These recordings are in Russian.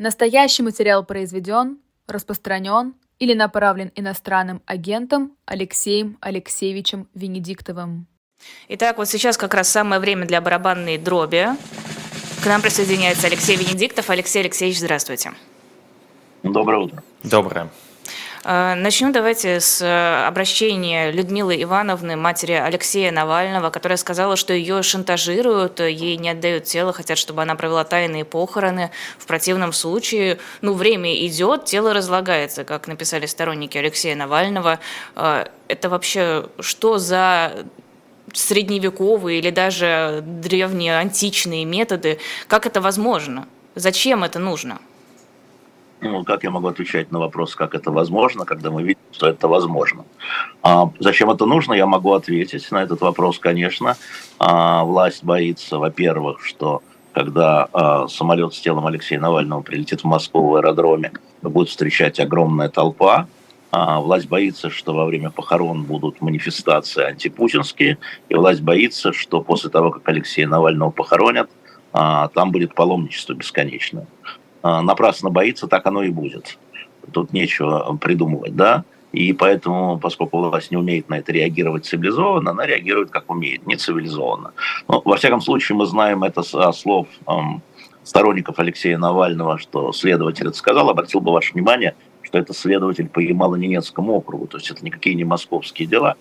Настоящий материал произведен, распространен или направлен иностранным агентом Алексеем Алексеевичем Венедиктовым. Итак, вот сейчас как раз самое время для барабанной дроби. К нам присоединяется Алексей Венедиктов. Алексей Алексеевич, здравствуйте. Доброе утро. Доброе. Э, начнем давайте с э, обращения Людмилы Ивановны, матери Алексея Навального, которая сказала, что ее шантажируют, ей не отдают тело, хотят, чтобы она провела тайные похороны. В противном случае, ну, время идет, тело разлагается, как написали сторонники Алексея Навального. Э, это вообще что за средневековые или даже древние античные методы? Как это возможно? Зачем это нужно? Ну, как я могу отвечать на вопрос, как это возможно, когда мы видим, что это возможно? А, зачем это нужно, я могу ответить на этот вопрос, конечно. А, власть боится, во-первых, что когда а, самолет с телом Алексея Навального прилетит в Москву в аэродроме, будет встречать огромная толпа, а, власть боится, что во время похорон будут манифестации антипутинские, и власть боится, что после того, как Алексея Навального похоронят, а, там будет паломничество бесконечное. А, напрасно боится, так оно и будет. Тут нечего придумывать, да? И поэтому, поскольку власть не умеет на это реагировать цивилизованно, она реагирует как умеет, не цивилизованно. Но, во всяком случае, мы знаем это со слов эм, сторонников Алексея Навального, что следователь это сказал, обратил бы ваше внимание, что это следователь по Ямало-Ненецкому округу, то есть это никакие не московские дела.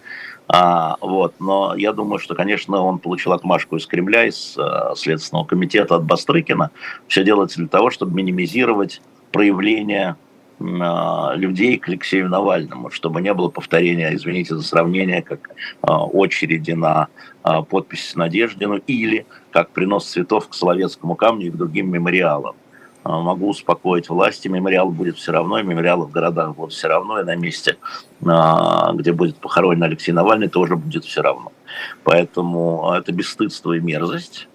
А, вот, но я думаю, что, конечно, он получил отмашку из Кремля, из а, Следственного комитета от Бастрыкина. Все делается для того, чтобы минимизировать проявление а, людей к Алексею Навальному, чтобы не было повторения, извините за сравнение, как а, очереди на а, подпись Надеждину или как принос цветов к Соловецкому камню и к другим мемориалам. А, могу успокоить власти, мемориал будет все равно, и мемориалы в городах будут все равно, и на месте, а, где будет похоронен Алексей Навальный, тоже будет все равно. Поэтому это бесстыдство и мерзость.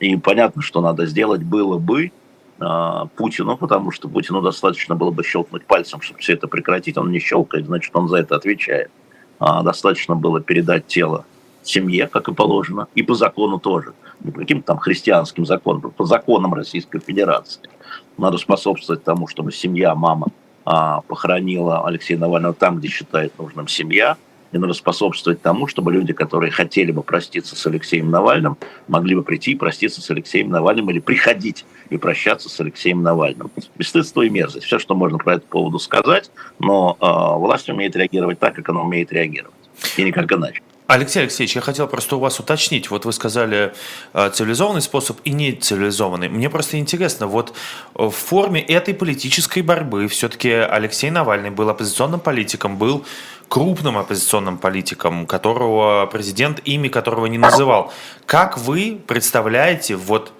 И понятно, что надо сделать было бы а, Путину, потому что Путину достаточно было бы щелкнуть пальцем, чтобы все это прекратить. Он не щелкает, значит, он за это отвечает. Достаточно было передать тело семье, как и положено, и по закону тоже – не по каким-то там христианским законам, по законам Российской Федерации. Надо способствовать тому, чтобы семья, мама а, похоронила Алексея Навального там, где считает нужным семья, и надо способствовать тому, чтобы люди, которые хотели бы проститься с Алексеем Навальным, могли бы прийти и проститься с Алексеем Навальным или приходить и прощаться с Алексеем Навальным. Бесстыдство и мерзость. Все, что можно про этот поводу сказать, но э, власть умеет реагировать так, как она умеет реагировать. И никак иначе. Алексей Алексеевич, я хотел просто у вас уточнить. Вот вы сказали э, цивилизованный способ и нецивилизованный. Мне просто интересно, вот в форме этой политической борьбы все-таки Алексей Навальный был оппозиционным политиком, был крупным оппозиционным политиком, которого президент имя которого не называл. Как вы представляете вот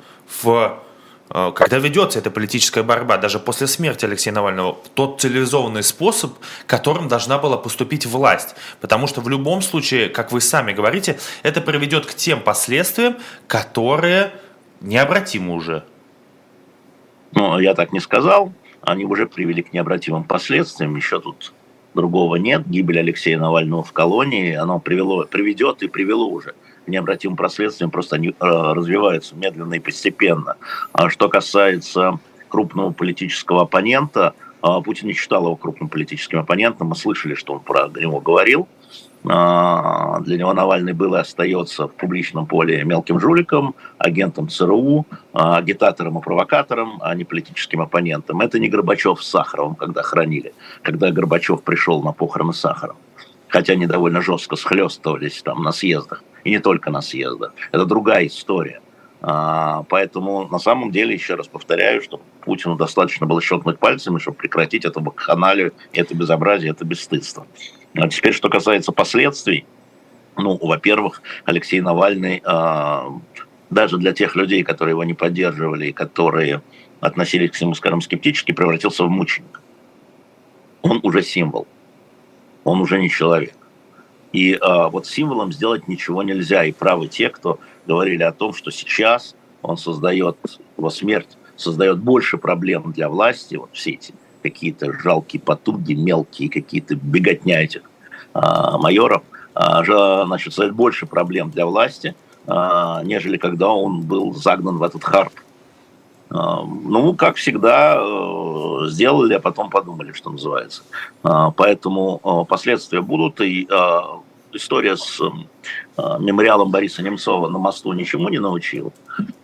в Э, когда ведется эта политическая борьба, даже после смерти Алексея Навального, тот цивилизованный способ, которым должна была поступить власть. Потому что в любом случае, как вы сами говорите, это приведет к тем последствиям, которые необратимы уже. Ну, я так не сказал. Они уже привели к необратимым последствиям. Еще тут другого нет. Гибель Алексея Навального в колонии, оно привело, приведет и привело уже необратимым последствиям, просто они э, развиваются медленно и постепенно. А что касается крупного политического оппонента, э, Путин не считал его крупным политическим оппонентом, мы слышали, что он про него говорил. Э, для него Навальный был и остается в публичном поле мелким жуликом, агентом ЦРУ, агитатором и провокатором, а не политическим оппонентом. Это не Горбачев с Сахаровым, когда хранили, когда Горбачев пришел на похороны Сахарова хотя они довольно жестко схлестывались там на съездах, и не только на съездах. Это другая история. А, поэтому на самом деле, еще раз повторяю, что Путину достаточно было щелкнуть пальцами, чтобы прекратить эту бакханалию, это безобразие, это бесстыдство. А теперь, что касается последствий, ну, во-первых, Алексей Навальный, а, даже для тех людей, которые его не поддерживали, которые относились к нему, скажем, скептически, превратился в мученика. Он уже символ он уже не человек. И э, вот символом сделать ничего нельзя. И правы те, кто говорили о том, что сейчас он создает, его смерть создает больше проблем для власти, вот все эти какие-то жалкие потуги, мелкие какие-то беготня этих э, майоров, э, значит, создает больше проблем для власти, э, нежели когда он был загнан в этот харп. Ну, как всегда, сделали, а потом подумали, что называется. Поэтому последствия будут, и история с мемориалом Бориса Немцова на мосту ничему не научила.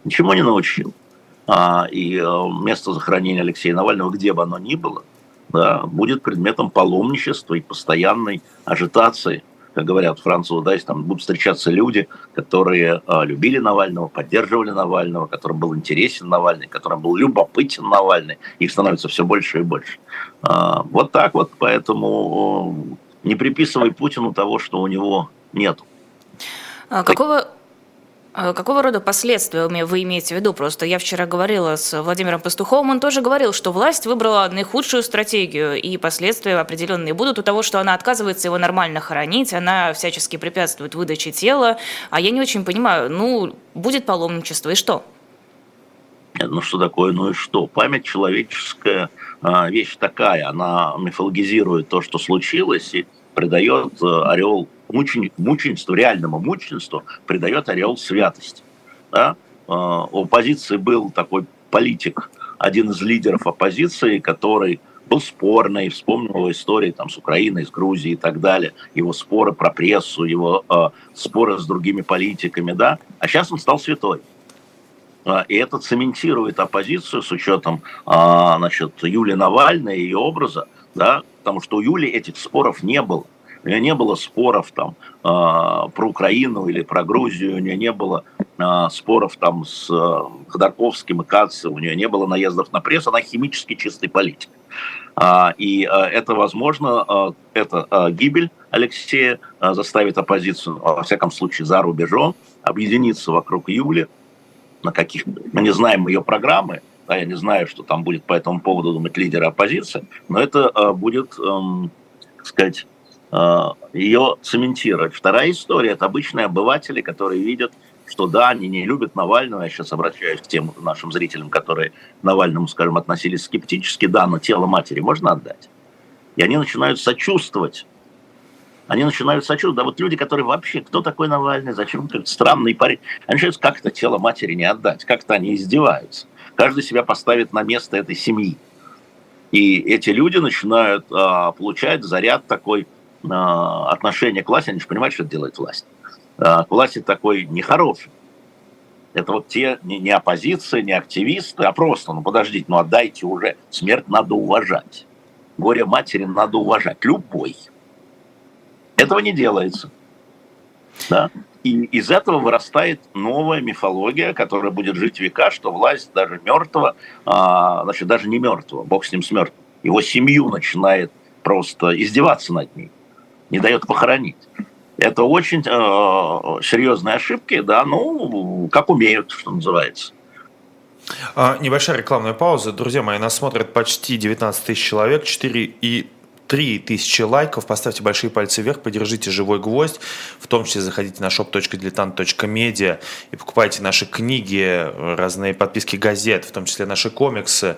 Ничему не научил. И место захоронения Алексея Навального, где бы оно ни было, да, будет предметом паломничества и постоянной ажитации как говорят французы, да, там будут встречаться люди, которые а, любили Навального, поддерживали Навального, которым был интересен Навальный, которым был любопытен Навальный, их становится все больше и больше. А, вот так вот, поэтому не приписывай Путину того, что у него нет. А какого какого рода последствия вы имеете в виду? Просто я вчера говорила с Владимиром Пастуховым, он тоже говорил, что власть выбрала наихудшую стратегию, и последствия определенные будут у того, что она отказывается его нормально хоронить, она всячески препятствует выдаче тела, а я не очень понимаю, ну, будет паломничество, и что? Ну, что такое, ну и что? Память человеческая а, вещь такая, она мифологизирует то, что случилось, и придает э, орел мучени, мученичеству, реальному мученичеству придает орел святости. Да? А, у оппозиции был такой политик, один из лидеров оппозиции, который был спорный, вспомнил его истории там, с Украиной, с Грузией и так далее, его споры про прессу, его э, споры с другими политиками, да, а сейчас он стал святой. А, и это цементирует оппозицию с учетом э, значит, Юлии Навальной и ее образа, да, потому что у Юли этих споров не было. У нее не было споров там э, про Украину или про Грузию, у нее не было э, споров там с э, Ходорковским и Кацем, у нее не было наездов на прессу, она химически чистый политик. А, и а, это, возможно, а, это а, гибель Алексея а, заставит оппозицию, во всяком случае, за рубежом, объединиться вокруг Юли, на каких мы не знаем ее программы, да, я не знаю, что там будет по этому поводу думать лидеры оппозиции, но это а, будет, эм, так сказать, ее цементировать. Вторая история – это обычные обыватели, которые видят, что да, они не любят Навального. Я сейчас обращаюсь к тем нашим зрителям, которые к Навальному, скажем, относились скептически. Да, но тело матери можно отдать. И они начинают сочувствовать. Они начинают сочувствовать. Да вот люди, которые вообще, кто такой Навальный, зачем как странный парень. Они начинают, как это тело матери не отдать, как-то они издеваются. Каждый себя поставит на место этой семьи. И эти люди начинают а, получать заряд такой отношение к власти, они же понимают, что делает власть. А, к власти такой нехороший. Это вот те не, не оппозиция, не активисты, а просто, ну подождите, ну отдайте уже. Смерть надо уважать. Горе матери надо уважать. Любой. Этого не делается. Да? И из этого вырастает новая мифология, которая будет жить века, что власть даже мертвого, а, значит, даже не мертвого, бог с ним с мертвым, его семью начинает просто издеваться над ней не дает похоронить. Это очень э, серьезные ошибки, да, ну, как умеют, что называется. А, небольшая рекламная пауза. Друзья мои, нас смотрят почти 19 тысяч человек, 4 и 3000 лайков, поставьте большие пальцы вверх, поддержите «Живой гвоздь», в том числе заходите на shop.diletant.media и покупайте наши книги, разные подписки газет, в том числе наши комиксы.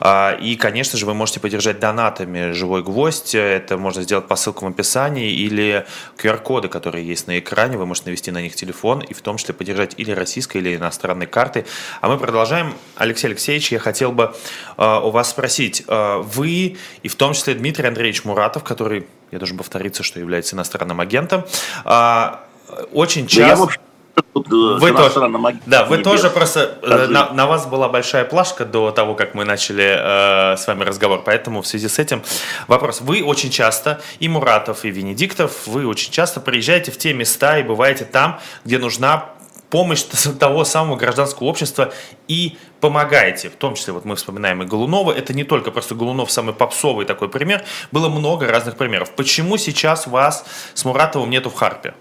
А, и, конечно же, вы можете поддержать донатами «Живой гвоздь», это можно сделать по ссылкам в описании или QR-коды, которые есть на экране, вы можете навести на них телефон и в том числе поддержать или российской, или иностранной карты. А мы продолжаем. Алексей Алексеевич, я хотел бы а, у вас спросить, а, вы и в том числе Дмитрий Андреевич Андреевич Муратов, который, я должен повториться, что является иностранным агентом, а, очень часто... Да, э, вы тоже, да, вы тоже просто э, на, на вас была большая плашка до того, как мы начали э, с вами разговор, поэтому в связи с этим вопрос: вы очень часто и Муратов и Венедиктов, вы очень часто приезжаете в те места и бываете там, где нужна помощь того самого гражданского общества и помогаете. В том числе, вот мы вспоминаем и Голунова. Это не только просто Голунов самый попсовый такой пример. Было много разных примеров. Почему сейчас вас с Муратовым нету в Харпе?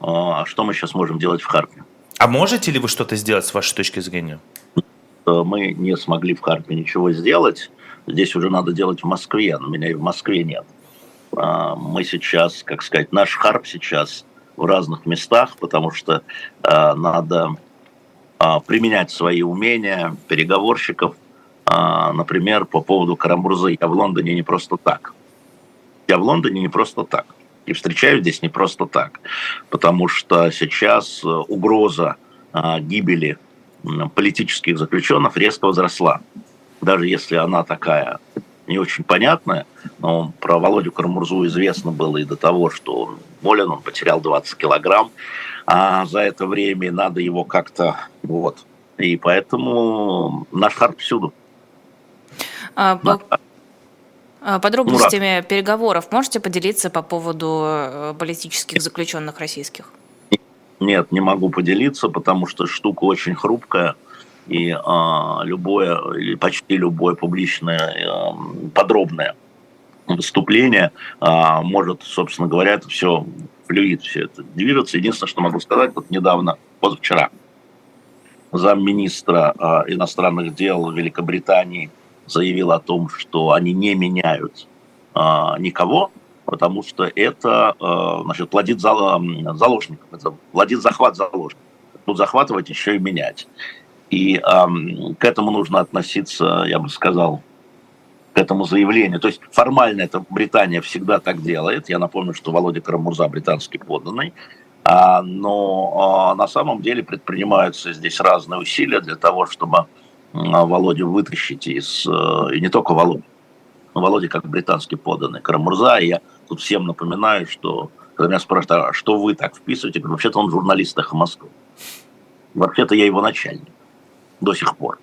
А что мы сейчас можем делать в Харпе? А можете ли вы что-то сделать с вашей точки зрения? Э, мы не смогли в Харпе ничего сделать. Здесь уже надо делать в Москве, но меня и в Москве нет. А, мы сейчас, как сказать, наш Харп сейчас в разных местах, потому что э, надо э, применять свои умения переговорщиков, э, например, по поводу Карамурзы. Я в Лондоне не просто так. Я в Лондоне не просто так. И встречаю здесь не просто так. Потому что сейчас угроза э, гибели политических заключенных резко возросла. Даже если она такая не очень понятная, но про Володю Кармурзу известно было и до того, что он болен, он потерял 20 килограмм, а за это время надо его как-то, вот. И поэтому наш хард всюду. А, по... А, подробностями Мурат. переговоров можете поделиться по поводу э, политических заключенных российских? Нет, не могу поделиться, потому что штука очень хрупкая, и а, любое, или почти любое публичное а, подробное выступление а, может, собственно говоря, это все флюид, все это движется. Единственное, что могу сказать, вот недавно, позавчера, замминистра а, иностранных дел Великобритании заявил о том, что они не а, никого, потому что это а, значит, плодит заложников, это плодит захват заложников. Тут захватывать еще и менять. И а, к этому нужно относиться, я бы сказал, к этому заявлению. То есть формально это Британия всегда так делает. Я напомню, что Володя Карамурза британский подданный. А, но а, на самом деле предпринимаются здесь разные усилия для того, чтобы а, Володю вытащить из... Э, и не только Володю. Но Володя как британский подданный Карамурза. И я тут всем напоминаю, что когда меня спрашивают, а что вы так вписываете, вообще-то он журналист «Эхо Москвы». Вообще-то я его начальник до сих пор.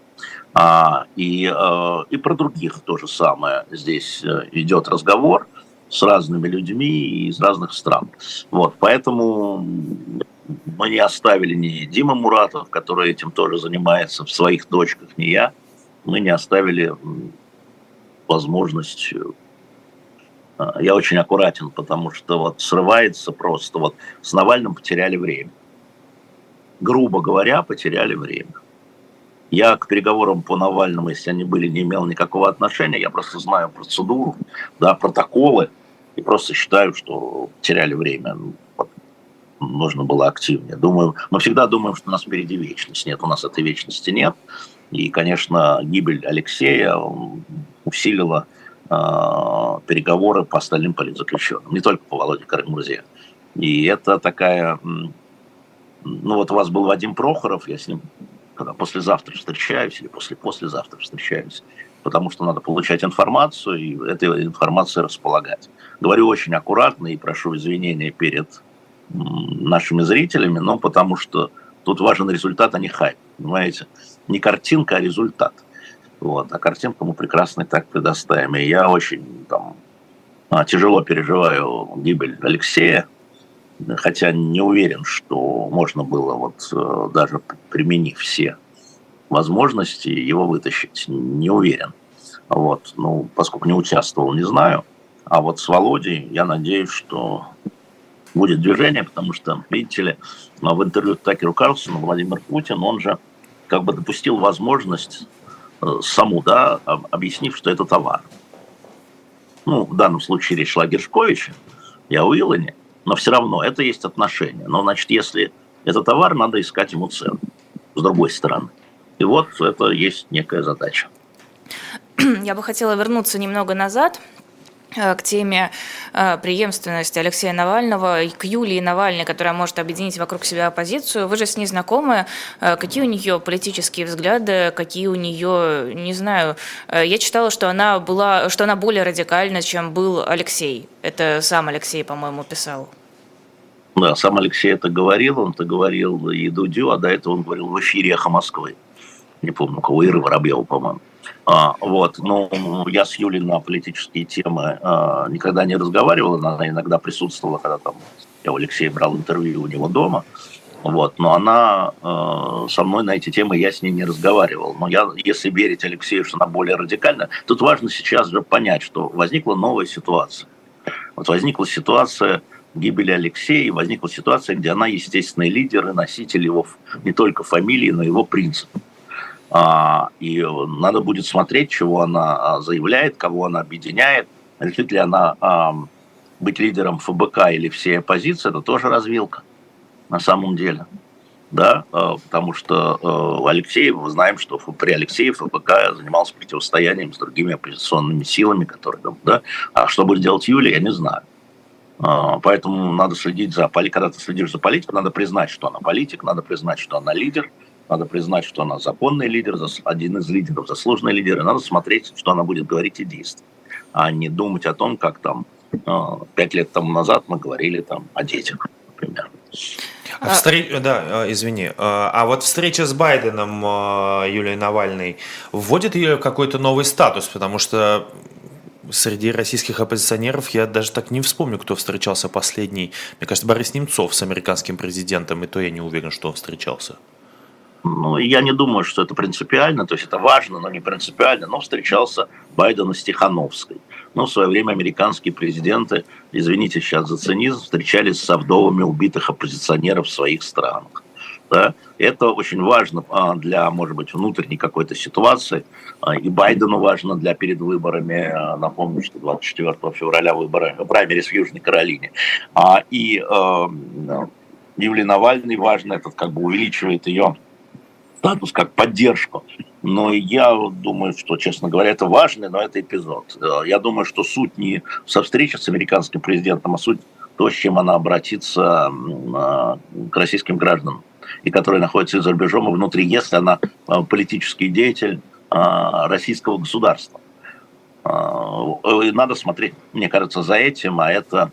А, и, э, и про других то же самое. Здесь э, идет разговор с разными людьми из разных стран. Вот, поэтому мы не оставили ни Дима Муратов, который этим тоже занимается в своих точках, ни я. Мы не оставили возможность э, я очень аккуратен, потому что вот срывается просто. Вот с Навальным потеряли время. Грубо говоря, потеряли время. Я к переговорам по Навальному, если они были, не имел никакого отношения. Я просто знаю процедуру, да, протоколы. И просто считаю, что теряли время. Ну, нужно было активнее. Думаю, мы всегда думаем, что у нас впереди вечность. Нет, у нас этой вечности нет. И, конечно, гибель Алексея усилила э, переговоры по остальным политзаключенным. Не только по Володе Карамурзе. И это такая... Ну вот у вас был Вадим Прохоров, я с ним когда послезавтра встречаюсь или после-послезавтра встречаюсь, потому что надо получать информацию и этой информацией располагать. Говорю очень аккуратно и прошу извинения перед нашими зрителями, но потому что тут важен результат, а не хайп, понимаете? Не картинка, а результат. Вот. А картинку мы прекрасно и так предоставим. И я очень там, а, тяжело переживаю гибель Алексея, хотя не уверен, что можно было вот э, даже применив все возможности его вытащить, не уверен. Вот, ну, поскольку не участвовал, не знаю. А вот с Володей я надеюсь, что будет движение, потому что, видите ли, в интервью Такеру Карлсону Владимир Путин, он же как бы допустил возможность э, саму, да, объяснив, что это товар. Ну, в данном случае речь шла о Гершковиче, я о Илоне, но все равно это есть отношение. Но, значит, если это товар, надо искать ему цену с другой стороны. И вот это есть некая задача. Я бы хотела вернуться немного назад э, к теме э, преемственности Алексея Навального и к Юлии Навальной, которая может объединить вокруг себя оппозицию. Вы же с ней знакомы. Э, какие у нее политические взгляды, какие у нее, не знаю, я читала, что она была, что она более радикальна, чем был Алексей. Это сам Алексей, по-моему, писал. Да, сам Алексей это говорил, он это говорил и Дудю, а до этого он говорил в эфире «Эхо Москвы». Не помню, кого, Иры Воробьева, по-моему. А, вот, ну, я с Юлей на политические темы а, никогда не разговаривал, она иногда присутствовала, когда там я у Алексея брал интервью у него дома, вот, но она э, со мной на эти темы я с ней не разговаривал. Но я, если верить Алексею, что она более радикальна, тут важно сейчас же понять, что возникла новая ситуация. Вот возникла ситуация гибели Алексея возникла ситуация, где она естественный лидер и носитель его не только фамилии, но и его принципов. А, и надо будет смотреть, чего она а, заявляет, кого она объединяет. Решит ли она а, быть лидером ФБК или всей оппозиции, это тоже развилка на самом деле. Да, потому что Алексей, мы знаем, что при Алексее ФБК занимался противостоянием с другими оппозиционными силами, которые там, да, а что будет делать Юлия, я не знаю. А, поэтому надо следить за политикой. Когда ты следишь за политикой, надо признать, что она политик, надо признать, что она лидер, надо признать, что она законный лидер, один из лидеров, заслуженный лидер, и надо смотреть, что она будет говорить и действовать, а не думать о том, как там а, пять лет тому назад мы говорили там о детях, например. А встреч... Да, а, извини. А, вот встреча с Байденом Юлии Навальной вводит ее какой-то новый статус, потому что среди российских оппозиционеров я даже так не вспомню, кто встречался последний. Мне кажется, Борис Немцов с американским президентом, и то я не уверен, что он встречался. Ну, я не думаю, что это принципиально, то есть это важно, но не принципиально. Но встречался Байден с Тихановской. Ну, в свое время американские президенты, извините сейчас за цинизм, встречались с вдовами убитых оппозиционеров в своих странах. Да? Это очень важно а, для, может быть, внутренней какой-то ситуации. А, и Байдену важно для перед выборами. А, напомню, что 24 февраля выборы праймерис в Южной Каролине. И Юлии Навальной важно, это как бы увеличивает ее статус как поддержку. Но я думаю, что, честно говоря, это важный, но это эпизод. Я думаю, что суть не со встречи с американским президентом, а суть то, с чем она обратится к российским гражданам, и которые находятся за рубежом и внутри, если она э, политический деятель э, российского государства. И надо смотреть, мне кажется, за этим, а это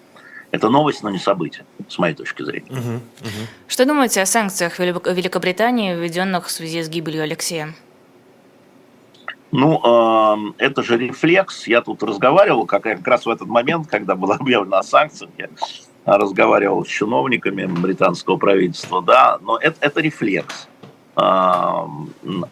это новость, но не событие, с моей точки зрения. Угу, угу. Что думаете о санкциях Великобритании, введенных в связи с гибелью Алексея? Ну, э, это же рефлекс. Я тут разговаривал как, как раз в этот момент, когда было объявлено о санкциях, я разговаривал с чиновниками британского правительства, да, но это, это рефлекс. Э,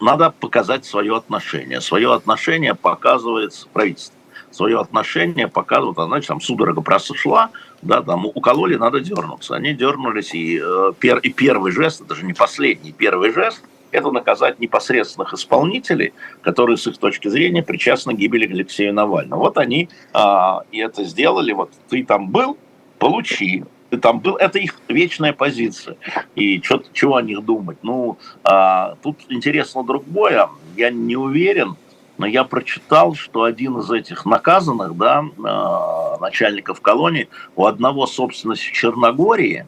надо показать свое отношение. Свое отношение показывает правительство. Свое отношение показывает, значит, там судорога прошла, да, там укололи, надо дернуться. Они дернулись, и, э, пер, и первый жест, это же не последний, первый жест, это наказать непосредственных исполнителей, которые с их точки зрения причастны к гибели Алексея Навального. Вот они а, и это сделали, вот ты там был, получи, там был, это их вечная позиция. И что, чего о них думать? Ну, а, тут интересно другое, я не уверен, но я прочитал, что один из этих наказанных, да, а, начальников колонии, у одного собственность в Черногории,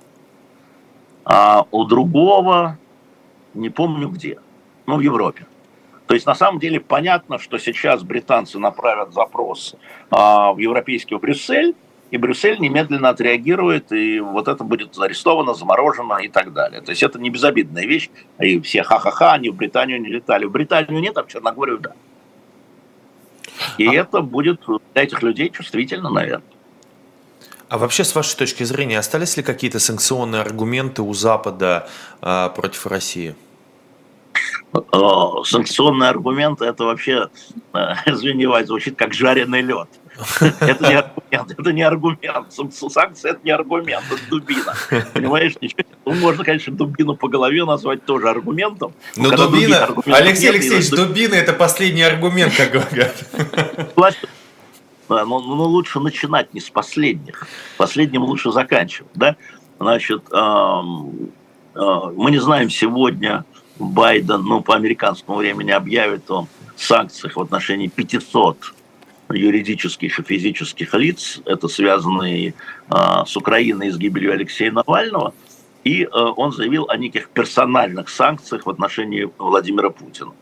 а у другого, не помню где, ну, в Европе. То есть на самом деле понятно, что сейчас британцы направят запрос а, в европейский Брюссель, и Брюссель немедленно отреагирует, и вот это будет арестовано, заморожено и так далее. То есть это не безобидная вещь, и все ха-ха-ха, они в Британию не летали. В Британию нет, а в Черногорию да. И а... это будет для этих людей чувствительно, наверное. А вообще, с вашей точки зрения, остались ли какие-то санкционные аргументы у Запада э, против России? Санкционные аргументы это вообще, э, извини, звучит как жареный лед. Это не аргумент, это не аргумент. Санкции это не аргумент, это дубина. Понимаешь, ничего. Ну, можно, конечно, дубину по голове назвать тоже аргументом. Но дубина, Алексей Алексеевич, дубина это последний аргумент, как говорят. Но, но лучше начинать не с последних. Последним лучше заканчивать. Да? Значит, эм, э, мы не знаем сегодня, Байден, ну, по американскому времени объявит о санкциях в отношении 500 юридических и физических лиц, это связанные э, с Украиной и с гибелью Алексея Навального, и э, он заявил о неких персональных санкциях в отношении Владимира Путина.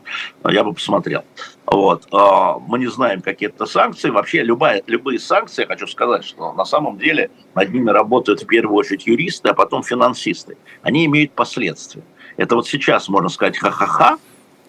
Я бы посмотрел. Вот. Э, мы не знаем, какие это санкции. Вообще любая, любые санкции, хочу сказать, что на самом деле над ними работают в первую очередь юристы, а потом финансисты. Они имеют последствия. Это вот сейчас можно сказать ха-ха-ха,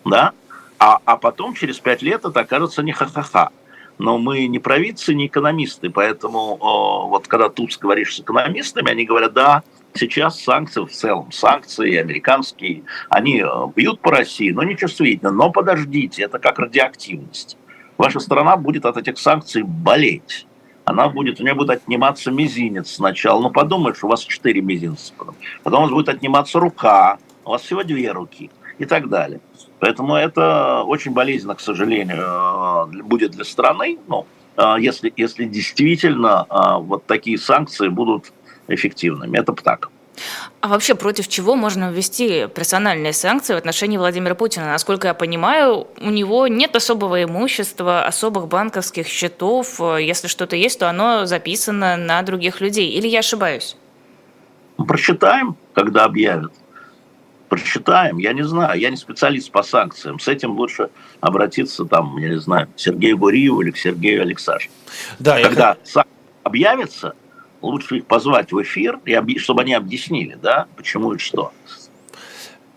да, а, а потом через пять лет это окажется не ха-ха-ха но мы не провидцы, не экономисты, поэтому вот когда тут говоришь с экономистами, они говорят, да, сейчас санкции в целом, санкции американские, они э, бьют по России, но не чувствительно, но подождите, это как радиоактивность. Ваша страна будет от этих санкций болеть. Она будет, у нее будет отниматься мизинец сначала. Ну, подумаешь, у вас четыре мизинца. Потом у вас будет отниматься рука. У вас всего две руки. И так далее. Поэтому это очень болезненно, к сожалению, э, будет для страны, ну, э, если, если действительно э, вот такие санкции будут эффективными. Это так. А вообще против чего можно ввести персональные санкции в отношении Владимира Путина? Насколько я понимаю, у него нет особого имущества, особых банковских счетов. Если что-то есть, то оно записано на других людей. Или я ошибаюсь? Прочитаем, когда объявят. Прочитаем, я не знаю, я не специалист по санкциям. С этим лучше обратиться, там, я не знаю, к Сергею Буриеву или к Сергею Алексашеву. Да, Когда я... санкции объявятся, лучше их позвать в эфир, и чтобы они объяснили, да, почему и что.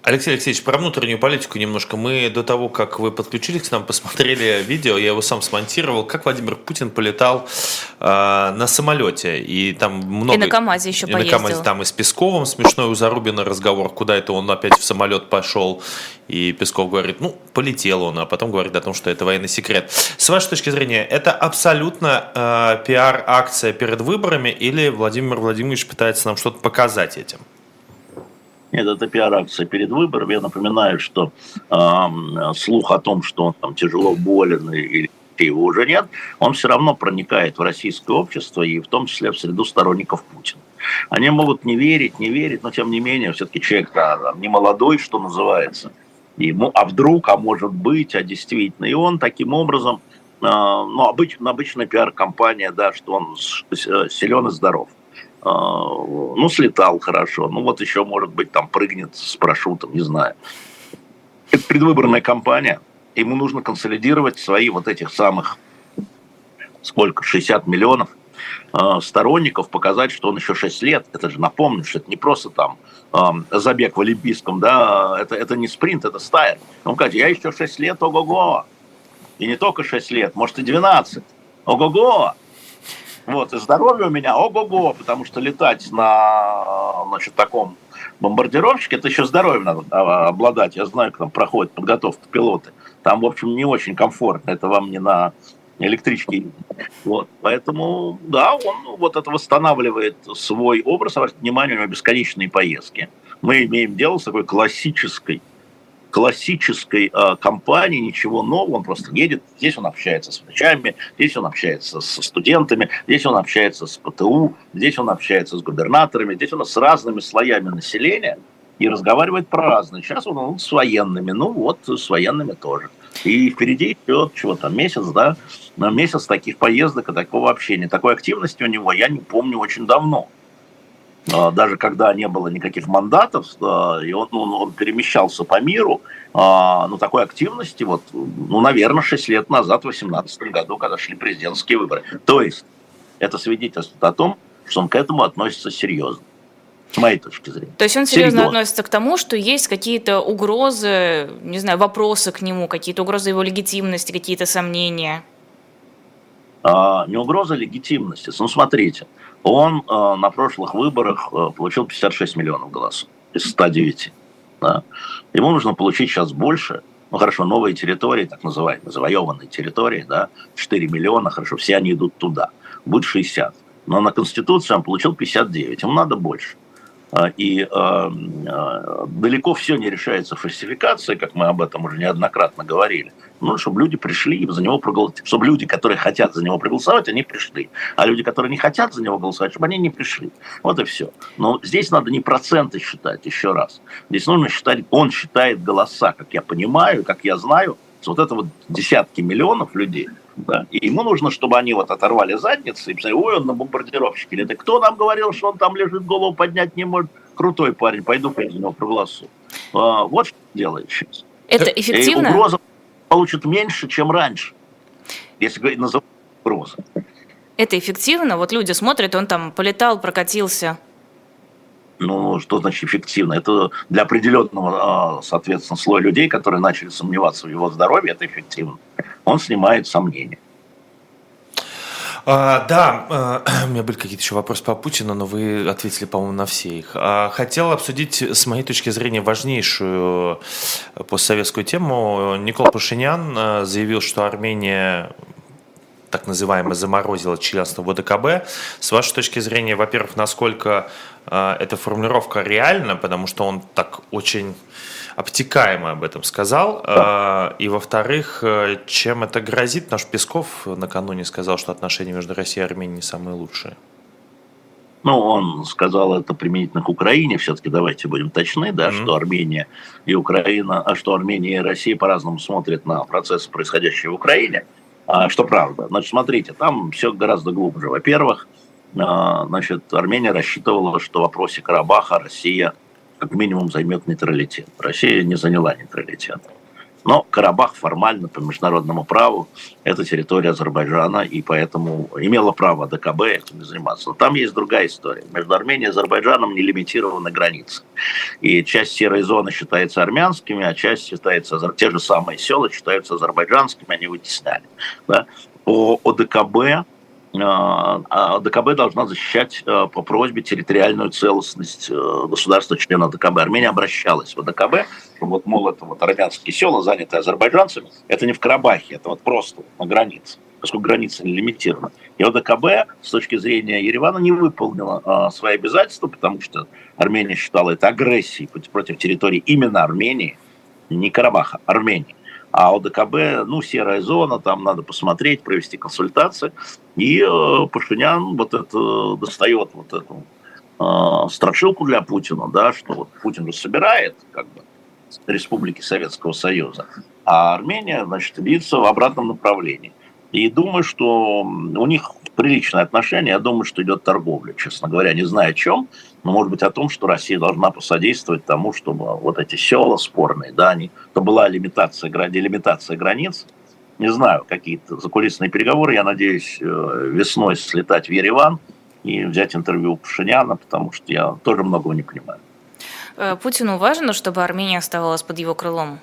Алексей Алексеевич, про внутреннюю политику немножко. Мы до того, как вы подключились к нам, посмотрели видео, я его сам смонтировал, как Владимир Путин полетал э, на самолете. И там много... И на КамАЗе еще и поездил. На КамАЗе, там и с Песковым смешной у Зарубина разговор, куда это он опять в самолет пошел. И Песков говорит, ну, полетел он, а потом говорит о том, что это военный секрет. С вашей точки зрения, это абсолютно э, пиар-акция перед выборами или Владимир Владимирович пытается нам что-то показать этим? Нет, это пиар-акция перед выборами. Я напоминаю, что э, слух о том, что он там тяжело болен или его уже нет, он все равно проникает в российское общество и в том числе в среду сторонников Путина. Они могут не верить, не верить, но тем не менее, все-таки человек да, не молодой, что называется. Ему, а вдруг, а может быть, а действительно. И он таким образом, э, ну, обычно, обычная пиар-компания, да, что он силен и здоров. А, ну, слетал хорошо, ну вот еще, может быть, там прыгнет с парашютом, не знаю. Это предвыборная кампания, ему нужно консолидировать свои вот этих самых, сколько, 60 миллионов а, сторонников, показать, что он еще 6 лет, это же напомню, что это не просто там э, забег в Олимпийском, да, это, это не спринт, это стайр. Он говорит, я еще 6 лет, ого-го, и не только 6 лет, может и 12, ого-го, вот, и здоровье у меня ого-го, потому что летать на значит, таком бомбардировщике, это еще здоровьем надо а, обладать. Я знаю, как там проходит подготовка пилоты. Там, в общем, не очень комфортно. Это вам не на электричке. Вот. Поэтому, да, он вот это восстанавливает свой образ. Обратите внимание, у него бесконечные поездки. Мы имеем дело с такой классической классической э, компании, ничего нового, он просто едет, здесь он общается с врачами, здесь он общается со студентами, здесь он общается с ПТУ, здесь он общается с губернаторами, здесь он с разными слоями населения и разговаривает про разные. Сейчас он, он с военными, ну вот с военными тоже. И впереди идет чего там, месяц, да, на месяц таких поездок и такого общения. Такой активности у него я не помню очень давно. А, даже когда не было никаких мандатов, а, и он, он, он перемещался по миру, а, ну, такой активности, вот, ну, наверное, 6 лет назад, в 2018 году, когда шли президентские выборы. То есть, это свидетельствует о том, что он к этому относится серьезно. С моей точки зрения. То есть он серьезно, серьезно относится к тому, что есть какие-то угрозы, не знаю, вопросы к нему, какие-то угрозы его легитимности, какие-то сомнения? А, не угроза легитимности. Ну, смотрите, он э, на прошлых выборах э, получил 56 миллионов голосов из 109. Да. Ему нужно получить сейчас больше. Ну хорошо, новые территории, так называемые, завоеванные территории, да, 4 миллиона, хорошо, все они идут туда. Будет 60. Но на Конституции он получил 59, ему надо больше. А, и э, э, далеко все не решается фальсификацией, как мы об этом уже неоднократно говорили. Ну, чтобы люди пришли и за него проголосовать. Чтобы люди, которые хотят за него проголосовать, они пришли. А люди, которые не хотят за него голосовать, чтобы они не пришли. Вот и все. Но здесь надо не проценты считать, еще раз. Здесь нужно считать, он считает голоса, как я понимаю, как я знаю, вот это вот десятки миллионов людей, да, и ему нужно, чтобы они вот оторвали задницы и посмотрели, ой, он на бомбардировщике. Или кто нам говорил, что он там лежит, голову поднять не может? Крутой парень, пойду я за него проголосую. А, вот что делает сейчас. Это эффективно? И угроза получит меньше, чем раньше, если говорить называть угроза. Это эффективно? Вот люди смотрят, он там полетал, прокатился. Ну, что значит эффективно? Это для определенного, а, соответственно, слоя людей, которые начали сомневаться в его здоровье, это эффективно. Он снимает сомнения. А, да, а, у меня были какие-то еще вопросы по Путину, но вы ответили, по-моему, на все их. А, хотел обсудить, с моей точки зрения, важнейшую постсоветскую тему. Никол Пашинян а, заявил, что Армения так называемое заморозила членство в ОДКБ. С вашей точки зрения, во-первых, насколько э, эта формулировка реальна, потому что он так очень обтекаемо об этом сказал. Да. И, во-вторых, э, чем это грозит? Наш Песков накануне сказал, что отношения между Россией и Арменией не самые лучшие. Ну, он сказал это применительно к Украине, все-таки давайте будем точны, да, mm-hmm. что Армения и Украина, а что Армения и Россия по-разному смотрят на процессы, происходящие в Украине, а, что правда. Значит, смотрите, там все гораздо глубже. Во-первых, а, значит, Армения рассчитывала, что в вопросе Карабаха Россия как минимум займет нейтралитет. Россия не заняла нейтралитет. Но Карабах формально по международному праву это территория Азербайджана, и поэтому имела право ДКБ этим заниматься. Но там есть другая история. Между Арменией и Азербайджаном не лимитированы границы. И часть серой зоны считается армянскими, а часть считается, те же самые села считаются азербайджанскими, они вытесняли. Да? О, о ДКБ а, а ДКБ должна защищать а, по просьбе территориальную целостность э, государства-члена ДКБ. Армения обращалась в ДКБ, вот, мол, это вот армянские села, занятые азербайджанцами, это не в Карабахе, это вот просто на границе, поскольку граница не лимитирована. И ОДКБ с точки зрения Еревана не выполнила а, свои обязательства, потому что Армения считала это агрессией против территории именно Армении, не Карабаха, Армении. А ОДКБ, ну, серая зона, там надо посмотреть, провести консультации. И э, Пашинян вот это достает вот эту э, страшилку для Путина, да, что вот Путин же собирает как бы республики Советского Союза, а Армения, значит, движется в обратном направлении. И думаю, что у них приличные отношения. Я думаю, что идет торговля, честно говоря, не знаю о чем, но может быть о том, что Россия должна посодействовать тому, чтобы вот эти села спорные, да, они, то была лимитация, делимитация границ, не знаю, какие-то закулисные переговоры, я надеюсь, э, весной слетать в Ереван и взять интервью у Пашиняна, потому что я тоже многого не понимаю. Э, Путину важно, чтобы Армения оставалась под его крылом?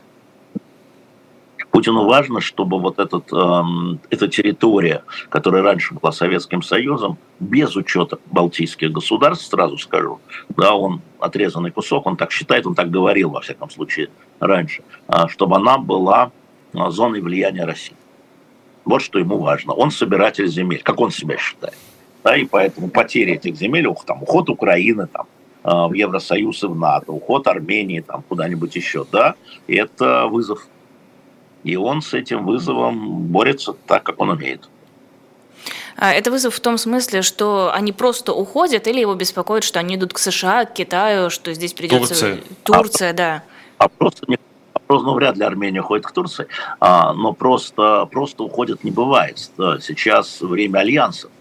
Путину важно, чтобы вот этот, эм, эта территория, которая раньше была Советским Союзом, без учета балтийских государств, сразу скажу, да, он отрезанный кусок, он так считает, он так говорил, во всяком случае, раньше, а, чтобы она была а, зоной влияния России. Вот что ему важно. Он собиратель земель, как он себя считает. Да, и поэтому потери этих земель, там, уход Украины там, а, в Евросоюз и в НАТО, уход Армении там, куда-нибудь еще, да, это вызов и он с этим вызовом борется так, как он умеет. А, это вызов в том смысле, что они просто уходят, или его беспокоит, что они идут к США, к Китаю, что здесь придется... Турция. Турция, а, да. А просто не ну, вряд ли Армения уходит к Турции, а, но просто, просто уходит не бывает. Сейчас время альянсов.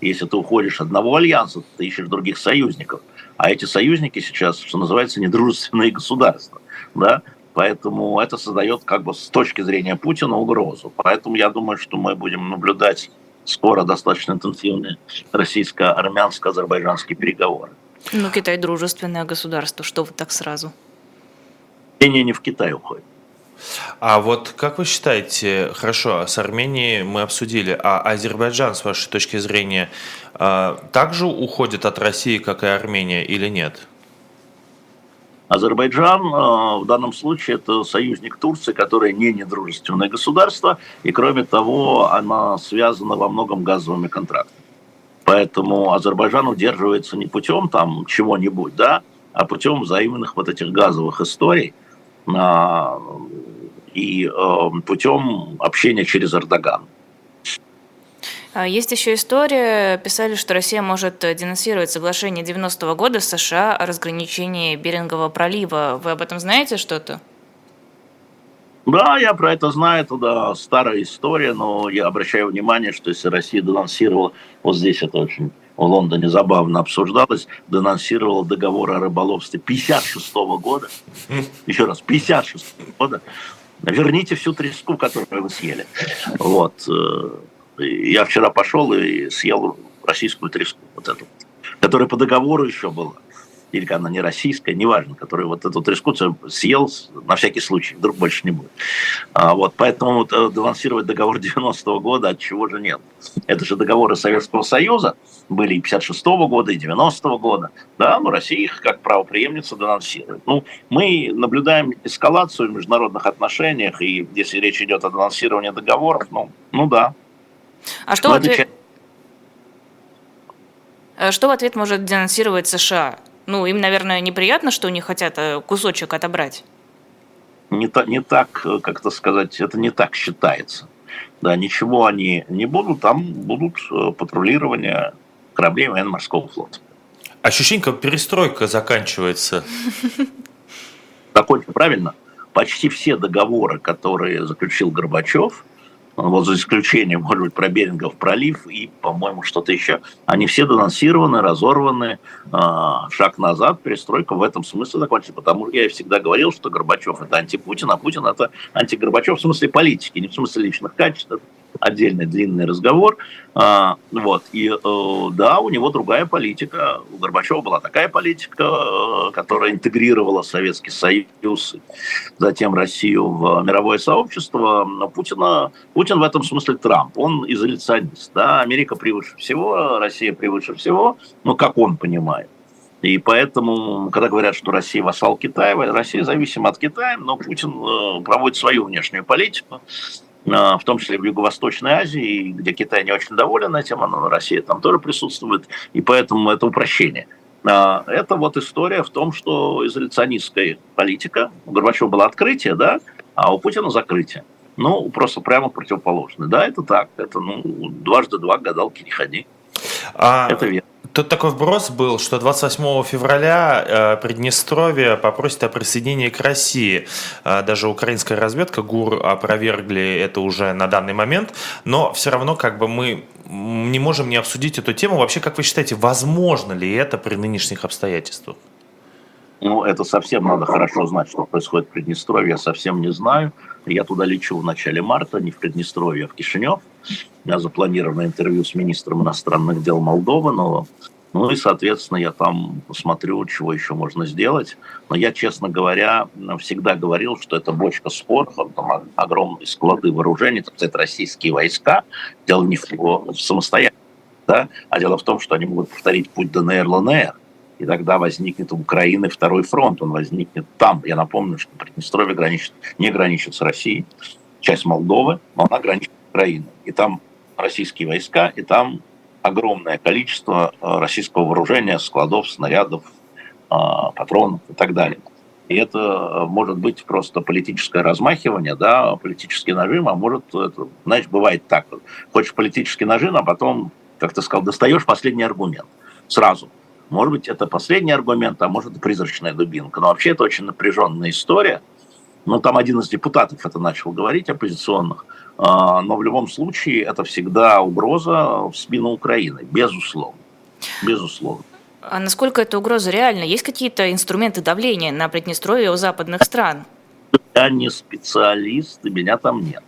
Если ты уходишь от одного альянса, ты ищешь других союзников. А эти союзники сейчас, что называется, недружественные государства. Да? Поэтому это создает как бы с точки зрения Путина угрозу. Поэтому я думаю, что мы будем наблюдать скоро достаточно интенсивные российско-армянско-азербайджанские переговоры. Ну, Китай дружественное государство, что вы так сразу? Не, не в Китай уходит. А вот как вы считаете, хорошо, с Арменией мы обсудили, а Азербайджан, с вашей точки зрения, а, также уходит от России, как и Армения, или нет? Азербайджан э, в данном случае это союзник Турции, которая не недружественное государство, и кроме того, она связана во многом газовыми контрактами. Поэтому Азербайджан удерживается не путем там чего-нибудь, да, а путем взаимных вот этих газовых историй а, и э, путем общения через Эрдоган. А, есть еще история, писали, что Россия может денонсировать соглашение 90-го года с США о разграничении Берингового пролива. Вы об этом знаете что-то? Да, я про это знаю, это да, старая история, но я обращаю внимание, что если Россия денонсировала, вот здесь это очень в Лондоне забавно обсуждалось, денонсировала договор о рыболовстве 56 -го года, еще раз, 56 -го года, верните всю треску, которую вы съели. Вот. Э, я вчера пошел и съел российскую треску, вот эту, которая по договору еще была. Или она не российская, неважно, которая вот эту треску съел на всякий случай, вдруг больше не будет. А, вот, поэтому вот, э, денонсировать договор 90-го года, от чего же нет. Это же договоры Советского Союза, были и 56-го года, и 90-го года. Да, но Россия их как правоприемница денонсирует. Ну, мы наблюдаем эскалацию в международных отношениях, и если речь идет о денонсировании договоров, ну, ну да, а что в ответ... Э, что в ответ может денонсировать США? Ну, им, наверное, неприятно, что они хотят э, кусочек отобрать. Не, та, не так, э, как это сказать, это не так считается. Да, ничего они не будут, там будут патрулирование кораблей военно-морского флота. Ощущение, как перестройка заканчивается. Закончу правильно. Почти все договоры, которые заключил Горбачев, вот за исключением, может быть, про Берингов пролив и, по-моему, что-то еще, они все денонсированы, разорваны, а, шаг назад, перестройка в этом смысле закончится, потому что я всегда говорил, что Горбачев это антипутин, а Путин это антигорбачев в смысле политики, не в смысле личных качеств, отдельный длинный разговор. А, вот. И э, да, у него другая политика. У Горбачева была такая политика, э, которая интегрировала Советский Союз, затем Россию в мировое сообщество. Но Путина, Путин в этом смысле Трамп. Он изоляционист. Да? Америка превыше всего, Россия превыше всего, ну, как он понимает. И поэтому, когда говорят, что Россия вассал Китая, Россия зависима от Китая, но Путин э, проводит свою внешнюю политику. А, в том числе в Юго-Восточной Азии, где Китай не очень доволен этим, но Россия там тоже присутствует, и поэтому это упрощение. А, это вот история в том, что изоляционистская политика, у Горбачева было открытие, да, а у Путина закрытие. Ну, просто прямо противоположно. Да, это так. Это, ну, дважды два гадалки не ходи. А... Это верно. Тут такой вброс был, что 28 февраля э, Приднестровье попросит о присоединении к России. Э, даже украинская разведка ГУР опровергли это уже на данный момент, но все равно как бы мы не можем не обсудить эту тему. Вообще, как вы считаете, возможно ли это при нынешних обстоятельствах? Ну, это совсем надо хорошо знать, что происходит в Приднестровье, я совсем не знаю. Я туда лечу в начале марта, не в Приднестровье, а в Кишинев. У меня запланировано интервью с министром иностранных дел Молдовы, но ну и, соответственно, я там посмотрю, чего еще можно сделать. Но я, честно говоря, всегда говорил, что это бочка с порохом, там огромные склады вооружений, это российские войска. Дело не в, в самостоятельности, да? а дело в том, что они могут повторить путь ДНР-ЛНР. И тогда возникнет у Украины второй фронт, он возникнет там. Я напомню, что Приднестровье граничит, не граничит с Россией, часть Молдовы, но она граничит с Украиной. И там российские войска, и там огромное количество э, российского вооружения, складов, снарядов, э, патронов и так далее. И это э, может быть просто политическое размахивание, да, политический нажим, а может, это, знаешь, бывает так. Хочешь политический нажим, а потом, как ты сказал, достаешь последний аргумент сразу. Может быть, это последний аргумент, а может, призрачная дубинка. Но вообще это очень напряженная история. Ну, там один из депутатов это начал говорить, оппозиционных – а, но в любом случае это всегда угроза в спину Украины, безусловно. Безусловно. А насколько эта угроза реальна? Есть какие-то инструменты давления на Приднестровье у западных стран? Я не специалист, и меня там нет.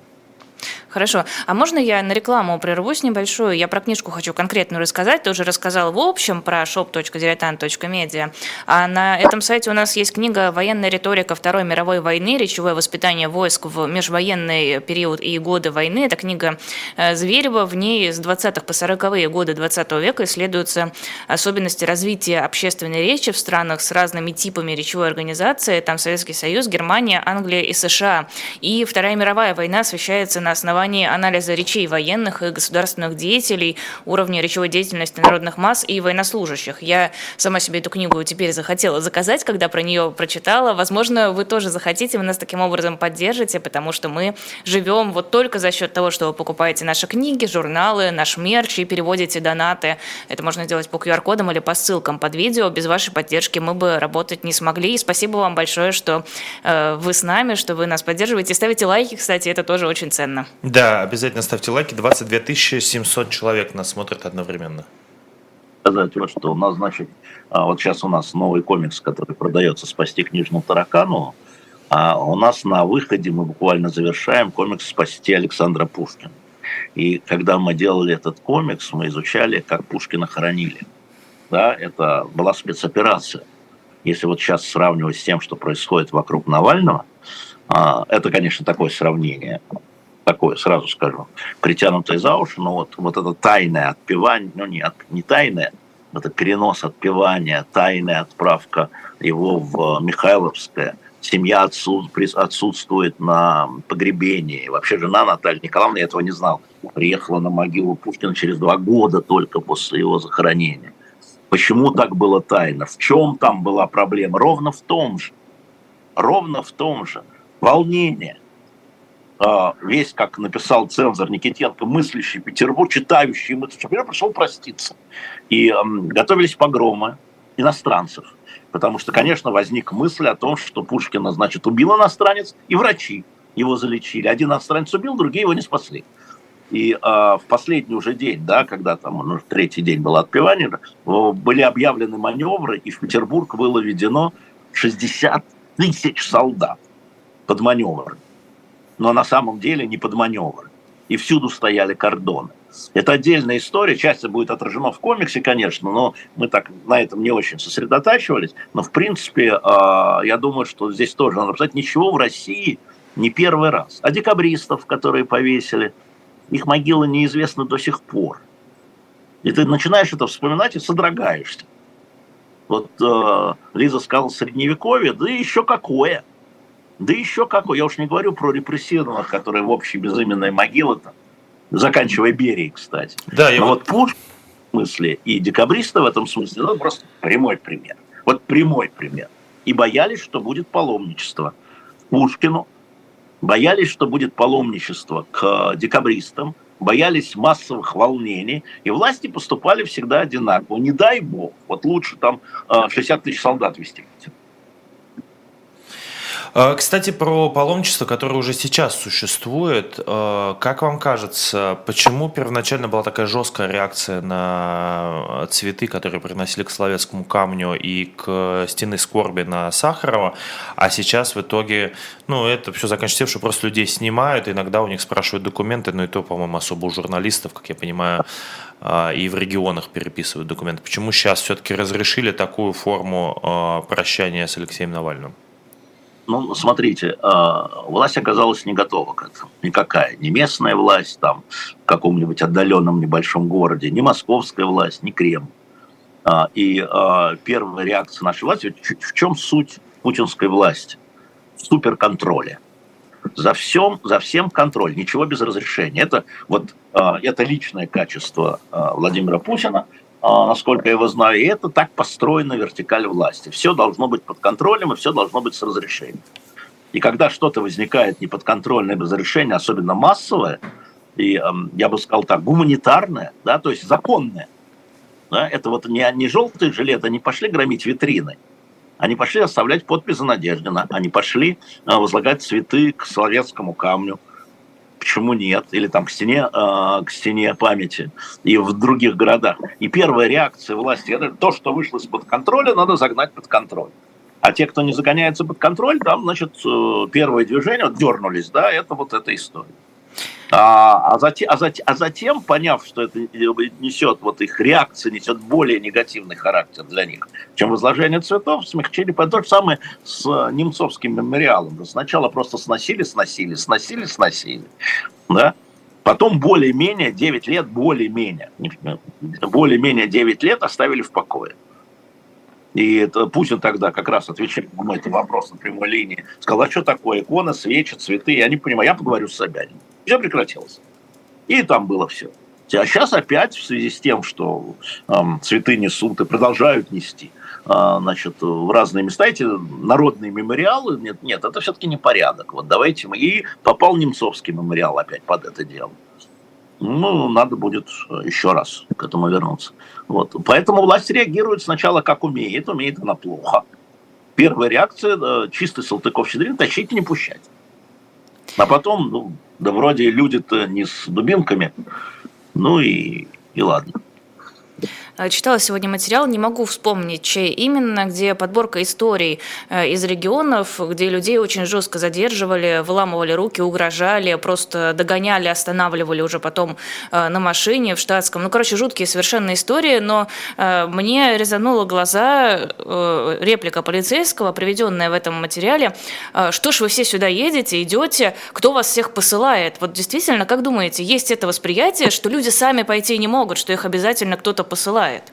Хорошо. А можно я на рекламу прервусь небольшую? Я про книжку хочу конкретно рассказать. Ты уже рассказал в общем про shop.diletant.media. А на этом сайте у нас есть книга «Военная риторика Второй мировой войны. Речевое воспитание войск в межвоенный период и годы войны». Это книга э, Зверева. В ней с 20-х по 40-е годы 20 века исследуются особенности развития общественной речи в странах с разными типами речевой организации. Там Советский Союз, Германия, Англия и США. И Вторая мировая война освещается на основании основании анализа речей военных и государственных деятелей, уровня речевой деятельности народных масс и военнослужащих. Я сама себе эту книгу теперь захотела заказать, когда про нее прочитала. Возможно, вы тоже захотите, вы нас таким образом поддержите, потому что мы живем вот только за счет того, что вы покупаете наши книги, журналы, наш мерч и переводите донаты. Это можно сделать по QR-кодам или по ссылкам под видео. Без вашей поддержки мы бы работать не смогли. И спасибо вам большое, что э, вы с нами, что вы нас поддерживаете. Ставите лайки, кстати, это тоже очень ценно. Да, обязательно ставьте лайки. 22 700 человек нас смотрят одновременно. Сказать вот, что у нас, значит, а, вот сейчас у нас новый комикс, который продается «Спасти книжному таракану», а у нас на выходе мы буквально завершаем комикс «Спасти Александра Пушкина». И когда мы делали этот комикс, мы изучали, как Пушкина хоронили. Да, это была спецоперация. Если вот сейчас сравнивать с тем, что происходит вокруг Навального, а, это, конечно, такое сравнение такое, сразу скажу, притянутое за уши, но вот, вот это тайное отпевание, ну не, не тайное, это перенос отпевания, тайная отправка его в Михайловское, семья отсутствует на погребении. Вообще жена Наталья Николаевна, я этого не знал, приехала на могилу Пушкина через два года только после его захоронения. Почему так было тайно? В чем там была проблема? Ровно в том же. Ровно в том же. Волнение весь, как написал цензор Никитенко, мыслящий Петербург, читающий мыслящий Петербург, пришел проститься. И э, готовились погромы иностранцев. Потому что, конечно, возник мысль о том, что Пушкина, значит, убил иностранец, и врачи его залечили. Один иностранец убил, другие его не спасли. И э, в последний уже день, да, когда там ну, третий день было отпевание, были объявлены маневры, и в Петербург было введено 60 тысяч солдат под маневры. Но на самом деле не под маневры. И всюду стояли кордоны. Это отдельная история, часть будет отражена в комиксе, конечно, но мы так на этом не очень сосредотачивались. Но, в принципе, а, я думаю, что здесь тоже надо сказать, ничего в России не первый раз. А декабристов, которые повесили, их могилы неизвестны до сих пор. И ты начинаешь это вспоминать и содрогаешься. Вот э, Лиза сказала средневековье, да еще какое. Да еще какое. Я уж не говорю про репрессированных, которые в общей безыменной могилы там заканчивая Берией, кстати. Да, Но вот Пушкин в смысле и декабристы в этом смысле, ну, просто прямой пример. Вот прямой пример. И боялись, что будет паломничество Пушкину, боялись, что будет паломничество к декабристам, боялись массовых волнений, и власти поступали всегда одинаково. Не дай бог, вот лучше там 60 э, тысяч солдат вести. А, кстати, про паломничество, которое уже сейчас существует, а, как вам кажется, почему первоначально была такая жесткая реакция на цветы, которые приносили к Словецкому камню и к стены скорби на Сахарова, а сейчас в итоге, ну, это все заканчивается что просто людей снимают, иногда у них спрашивают документы, но и то, по-моему, особо у журналистов, как я понимаю, а, и в регионах переписывают документы. Почему сейчас все-таки разрешили такую форму прощания с Алексеем Навальным? Ну, смотрите, а, власть оказалась не готова к этому. Никакая. Ни местная власть там в каком-нибудь отдаленном небольшом городе, ни московская власть, ни Кремль. А, и а, первая реакция нашей власти, в чем суть путинской власти? В суперконтроле. За всем, за всем контроль, ничего без разрешения. Это вот это личное качество Владимира Путина – насколько я его знаю, и это так построена вертикаль власти. Все должно быть под контролем, и все должно быть с разрешением. И когда что-то возникает неподконтрольное без разрешения, особенно массовое, и я бы сказал так, гуманитарное, да, то есть законное, да, это вот не, не желтые жилеты, они пошли громить витрины, они пошли оставлять подписи Надеждина, они пошли а, возлагать цветы к советскому камню, почему нет, или там к стене, э, к стене памяти и в других городах. И первая реакция власти, это то, что вышло из-под контроля, надо загнать под контроль. А те, кто не загоняется под контроль, там, значит, э, первое движение, вот дернулись, да, это вот эта история. А, а, затем, а, затем, а затем, поняв, что это несет, вот их реакция несет более негативный характер для них, чем возложение цветов, смягчили то же самое с немцовским мемориалом. Сначала просто сносили, сносили, сносили, сносили. Да? Потом более-менее 9 лет, более-менее, более-менее 9 лет оставили в покое. И это Путин тогда как раз отвечая на мой вопрос на прямой линии, сказал, а что такое икона, свечи, цветы, я не понимаю, я поговорю с Собяниным. Все прекратилось. И там было все. А сейчас опять в связи с тем, что э, цветы несут и продолжают нести, э, значит, в разные места эти народные мемориалы, нет, нет, это все-таки не порядок. Вот давайте мы... И попал Немцовский мемориал опять под это дело. Ну, надо будет еще раз к этому вернуться. Вот. Поэтому власть реагирует сначала как умеет, умеет она плохо. Первая реакция, да, чистый Салтыков-Щедрин, тащить и не пущать. А потом, ну, да вроде люди-то не с дубинками, ну и, и ладно. Э, читала сегодня материал, не могу вспомнить, чей именно, где подборка историй э, из регионов, где людей очень жестко задерживали, выламывали руки, угрожали, просто догоняли, останавливали уже потом э, на машине в штатском. Ну, короче, жуткие совершенно истории, но мне резанула глаза реплика полицейского, приведенная в этом материале. Что ж вы все сюда едете, идете, кто вас всех посылает? Вот действительно, как думаете, есть это восприятие, что люди сами пойти не могут, что их обязательно кто-то посылает? Бывает.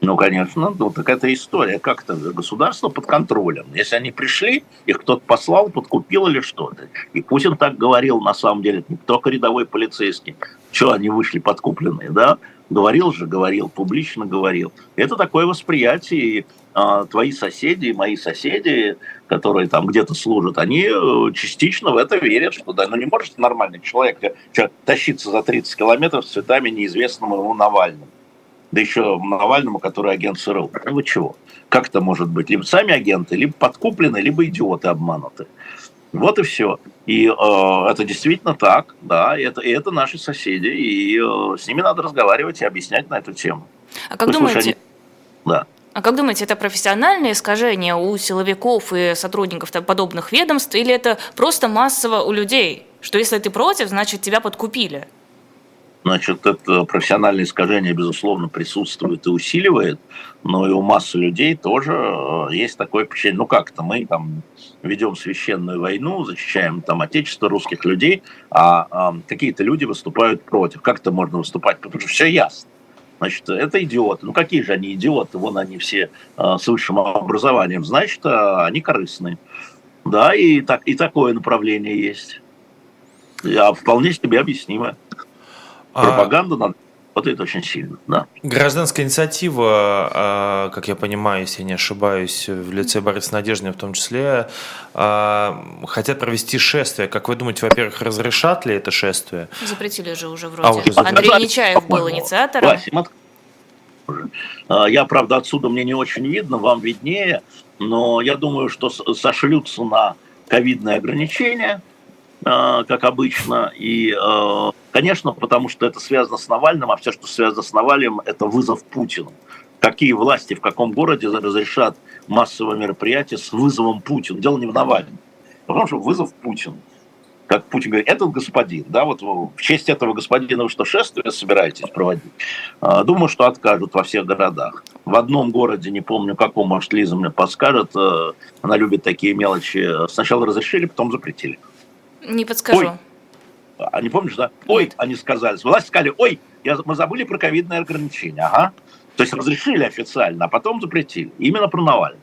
Ну, конечно, ну, так это история. Как-то государство под контролем. Если они пришли, их кто-то послал, подкупил или что-то. И Путин так говорил, на самом деле, не только рядовой полицейский. Что они вышли подкупленные, да? Говорил же, говорил, публично говорил. Это такое восприятие. И а, твои соседи, мои соседи, которые там где-то служат, они э, частично в это верят, что да, ну не может нормальный человек э, тащиться за 30 километров с цветами неизвестному ему Навальному да еще Навальному, который агент ЦРУ. Ну вы чего? Как это может быть? Либо сами агенты, либо подкуплены, либо идиоты обмануты. Вот и все. И э, это действительно так, да, это, и это наши соседи, и э, с ними надо разговаривать и объяснять на эту тему. А как думаете, они... да. А как думаете, это профессиональное искажение у силовиков и сотрудников подобных ведомств, или это просто массово у людей, что если ты против, значит тебя подкупили? Значит, это профессиональное искажение, безусловно, присутствует и усиливает, но и у массы людей тоже э, есть такое впечатление. Ну как-то мы там ведем священную войну, защищаем там отечество русских людей, а, а какие-то люди выступают против. Как это можно выступать? Потому что все ясно. Значит, это идиоты. Ну какие же они идиоты? Вон они все э, с высшим образованием. Значит, э, они корыстные. Да, и, так, и такое направление есть. А вполне себе объяснимо. А Пропаганда надо работает очень сильно, да. Гражданская инициатива, а, как я понимаю, если я не ошибаюсь, в лице Бориса Надеждина в том числе, а, хотят провести шествие. Как вы думаете, во-первых, разрешат ли это шествие? Запретили же уже вроде. А, уже Андрей Нечаев был инициатором. Я, правда, отсюда мне не очень видно, вам виднее, но я думаю, что сошлются на ковидные ограничения – как обычно. И, конечно, потому что это связано с Навальным, а все, что связано с Навальным, это вызов Путину. Какие власти в каком городе разрешат массовое мероприятие с вызовом Путина? Дело не в Навальном. Потому что вызов Путину. Как Путин говорит, этот господин, да, вот в честь этого господина вы что, шествие собираетесь проводить? Э, думаю, что откажут во всех городах. В одном городе, не помню каком, может, Лиза мне подскажет, она любит такие мелочи, сначала разрешили, потом запретили. Не подскажу. Ой, а не помнишь, да? Ой, они сказали. Власти сказали, ой, я, мы забыли про ковидные ограничения. Ага. То есть разрешили официально, а потом запретили. Именно про Навального.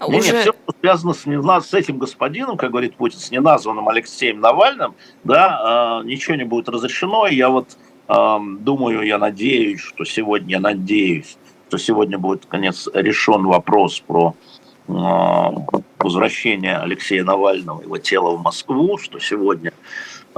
Уже... Нет, все, связано с, с этим господином, как говорит Путин, с неназванным Алексеем Навальным, да, э, ничего не будет разрешено. Я вот э, думаю, я надеюсь, что сегодня, я надеюсь, что сегодня будет, конец, решен вопрос про Э, возвращения Алексея Навального, его тела в Москву, что сегодня,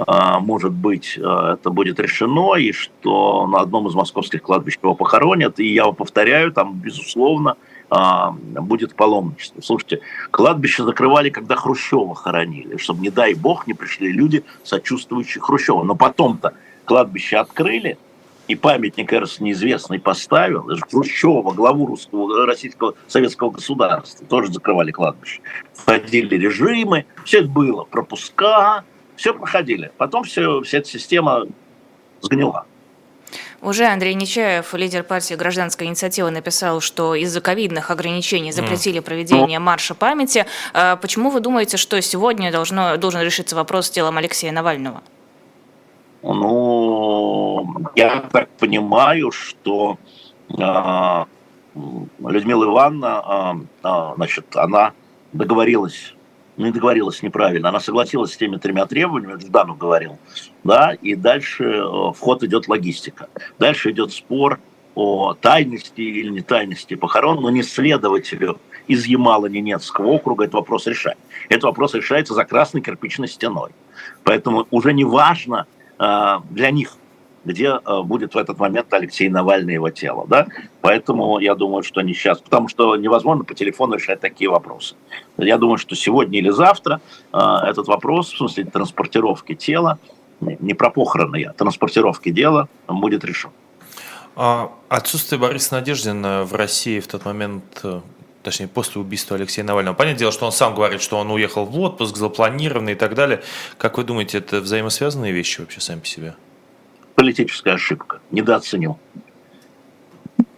может быть, э, это будет решено, и что на одном из московских кладбищ его похоронят. И я повторяю, там, безусловно, будет паломничество. Слушайте, кладбище закрывали, когда Хрущева хоронили, чтобы, не дай бог, не пришли люди, сочувствующие Хрущева. Но потом-то кладбище открыли – и памятник, кажется, неизвестный поставил, Хрущева, главу русского, российского советского государства, тоже закрывали кладбище. Входили режимы, все это было, пропуска, все проходили. Потом все, вся эта система сгнила. Уже Андрей Нечаев, лидер партии «Гражданская инициатива», написал, что из-за ковидных ограничений запретили проведение марша памяти. А почему вы думаете, что сегодня должно, должен решиться вопрос с телом Алексея Навального? Ну, я так понимаю, что э, Людмила Ивановна, э, значит, она договорилась, не договорилась неправильно, она согласилась с теми тремя требованиями, Жданов говорил, да, и дальше э, в ход идет логистика. Дальше идет спор о тайности или не тайности похорон, но не следователю из Ямала-Ненецкого округа этот вопрос решать. Этот вопрос решается за красной кирпичной стеной. Поэтому уже не важно, Э, для них, где э, будет в этот момент Алексей Навальный его тело. Да? Поэтому я думаю, что они сейчас, потому что невозможно по телефону решать такие вопросы. Я думаю, что сегодня или завтра э, этот вопрос, в смысле транспортировки тела, не про похороны, а транспортировки дела будет решен. А отсутствие Бориса Надеждина в России в тот момент точнее, после убийства Алексея Навального. Понятное дело, что он сам говорит, что он уехал в отпуск, запланированный и так далее. Как вы думаете, это взаимосвязанные вещи вообще сами по себе? Политическая ошибка. Недооценил.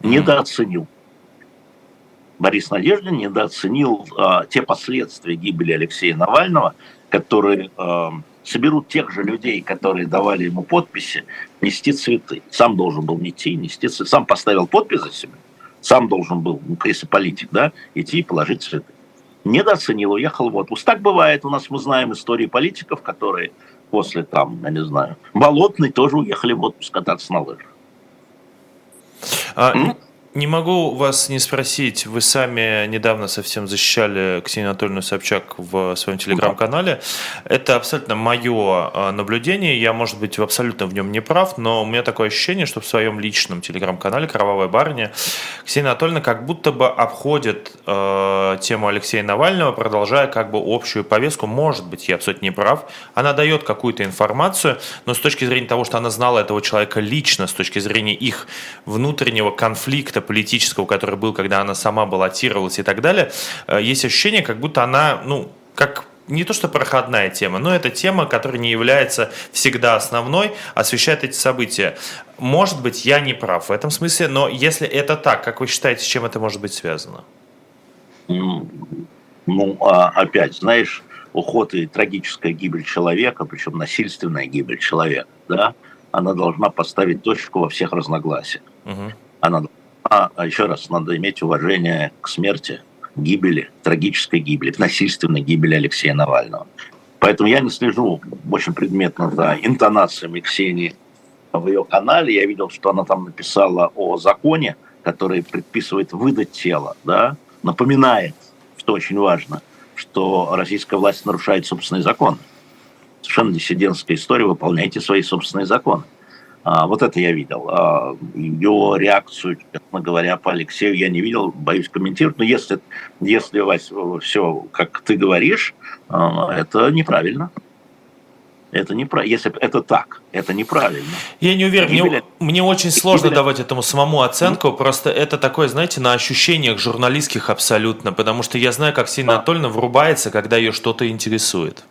Недооценил. Борис Надеждин недооценил а, те последствия гибели Алексея Навального, которые а, соберут тех же людей, которые давали ему подписи, нести цветы. Сам должен был нести, нести цветы. Сам поставил подпись за себя сам должен был, ну, если политик, да, идти и положить цветы. Недооценил, уехал в отпуск. Так бывает. У нас мы знаем истории политиков, которые после, там, я не знаю, Болотный тоже уехали в отпуск кататься на лыжах. А, Не могу вас не спросить, вы сами недавно совсем защищали Ксению Анатольевну Собчак в своем телеграм-канале. Это абсолютно мое а, наблюдение, я, может быть, абсолютно в нем не прав, но у меня такое ощущение, что в своем личном телеграм-канале «Кровавая барыня» Ксения Анатольевна как будто бы обходит э, тему Алексея Навального, продолжая как бы общую повестку. Может быть, я абсолютно не прав. Она дает какую-то информацию, но с точки зрения того, что она знала этого человека лично, с точки зрения их внутреннего конфликта, конфликта политического, который был, когда она сама баллотировалась и так далее, э, есть ощущение, как будто она, ну, как не то что проходная тема, но это тема, которая не является всегда основной, освещает эти события. Может быть, я не прав в этом смысле, но если это так, как вы считаете, с чем это может быть связано? Ну, а опять, знаешь, уход и трагическая гибель человека, причем насильственная гибель человека, да, она должна поставить точку во всех разногласиях. Угу. Она а, а еще раз, надо иметь уважение к смерти, гибели, трагической гибели, к насильственной гибели Алексея Навального. Поэтому я не слежу очень предметно за интонациями Ксении в ее канале. Я видел, что она там написала о законе, который предписывает выдать тело, да, напоминает, что очень важно, что российская власть нарушает собственные законы. Совершенно диссидентская история, выполняйте свои собственные законы. А, вот это я видел. А, ее реакцию, честно говоря, по Алексею я не видел, боюсь комментировать. Но если, если Вась, все, как ты говоришь, а, это неправильно. Это не про... Если это так, это неправильно. Я не уверен. Мне, мне очень сложно гибель... давать этому самому оценку. Mm-hmm. Просто это такое, знаете, на ощущениях журналистских абсолютно. Потому что я знаю, как сильно. Анатольевна врубается, когда ее что-то интересует.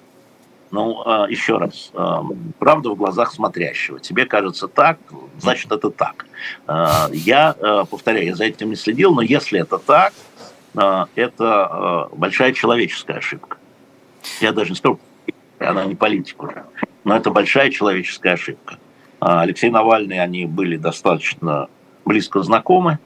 Ну, а, еще раз, а, правда в глазах смотрящего. Тебе кажется так, значит, это так. А, я, повторяю, я за этим не следил, но если это так, это большая человеческая ошибка. Я даже не скажу, она не политик уже, но это большая человеческая ошибка. Алексей Навальный, они были достаточно близко знакомы,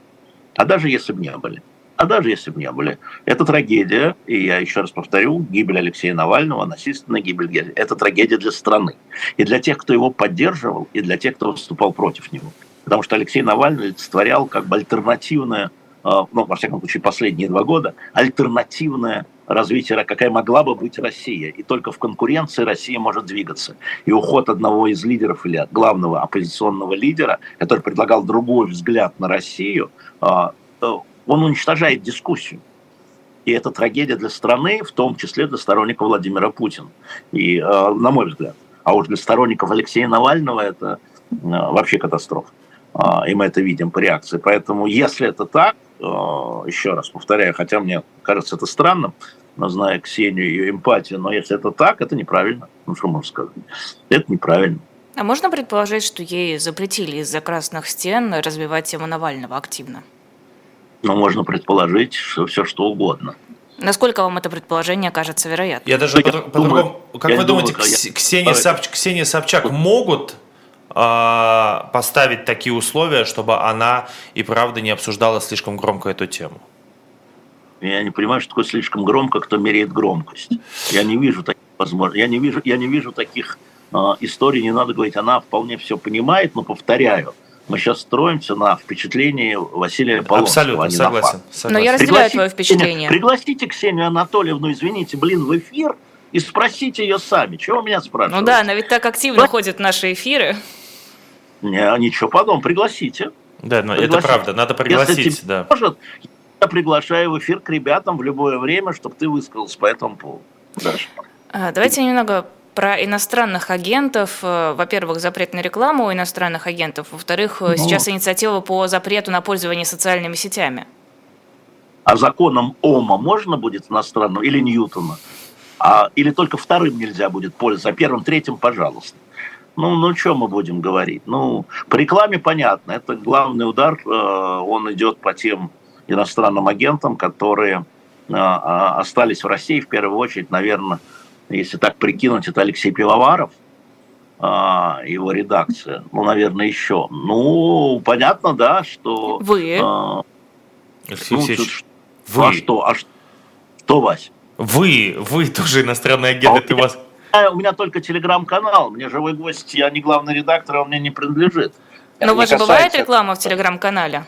а даже если бы не были – а даже если бы не были. Это трагедия, и я еще раз повторю, гибель Алексея Навального, насильственная гибель, это трагедия для страны. И для тех, кто его поддерживал, и для тех, кто выступал против него. Потому что Алексей Навальный олицетворял как бы альтернативное, а, ну, во всяком случае, последние два года, альтернативное развитие, какая могла бы быть Россия. И только в конкуренции Россия может двигаться. И уход одного из лидеров или главного оппозиционного лидера, который предлагал другой взгляд на Россию, а, он уничтожает дискуссию. И это трагедия для страны, в том числе для сторонников Владимира Путина. И, э, на мой взгляд. А уж для сторонников Алексея Навального это э, вообще катастрофа. А, и мы это видим по реакции. Поэтому, если это так, э, еще раз повторяю, хотя мне кажется это странным, но зная Ксению и ее эмпатию, но если это так, это неправильно. Ну, что можно сказать? Это неправильно. А можно предположить, что ей запретили из-за красных стен развивать тему Навального активно? Но можно предположить что все что угодно. Насколько вам это предположение кажется вероятным? Я даже по-другому... По как вы думаете, думаю, я... Ксения, Собч... Ксения Собчак могут э, поставить такие условия, чтобы она и правда не обсуждала слишком громко эту тему? Я не понимаю, что такое слишком громко, кто меряет громкость. Я не вижу таких возможностей. Я не вижу, я не вижу таких э, историй, не надо говорить, она вполне все понимает, но повторяю, мы сейчас строимся на впечатлении Василия Полонского. Абсолютно, а согласен, согласен. Но я разделяю пригласите, твое впечатление. Пригласите Ксению Анатольевну, извините, блин, в эфир и спросите ее сами. Чего вы меня спрашиваете? Ну да, она ведь так активно да? ходит в наши эфиры. Не, ничего подобного, пригласите. Да, но пригласите. это правда, надо пригласить, Если да. Может, я приглашаю в эфир к ребятам в любое время, чтобы ты высказался по этому поводу. Дальше. А, давайте немного про иностранных агентов. Э, во-первых, запрет на рекламу у иностранных агентов. Во-вторых, э, ну, сейчас инициатива по запрету на пользование социальными сетями. А законом ОМА можно будет иностранным или Ньютона? А, или только вторым нельзя будет пользоваться, а первым, третьим, пожалуйста. Ну, ну, что мы будем говорить? Ну, по рекламе понятно. Это главный удар, э, он идет по тем иностранным агентам, которые остались в России, в первую очередь, наверное, если так прикинуть, это Алексей Пивоваров, а, его редакция, ну, наверное, еще. Ну, понятно, да, что... Вы? А, Алексей ну, тут, вы. А что, а что, что, Вась? Вы, вы тоже иностранный агент, а это у вас... У меня только телеграм-канал, мне живой гость, я не главный редактор, он мне не принадлежит. Но у вас же бывает реклама в телеграм-канале?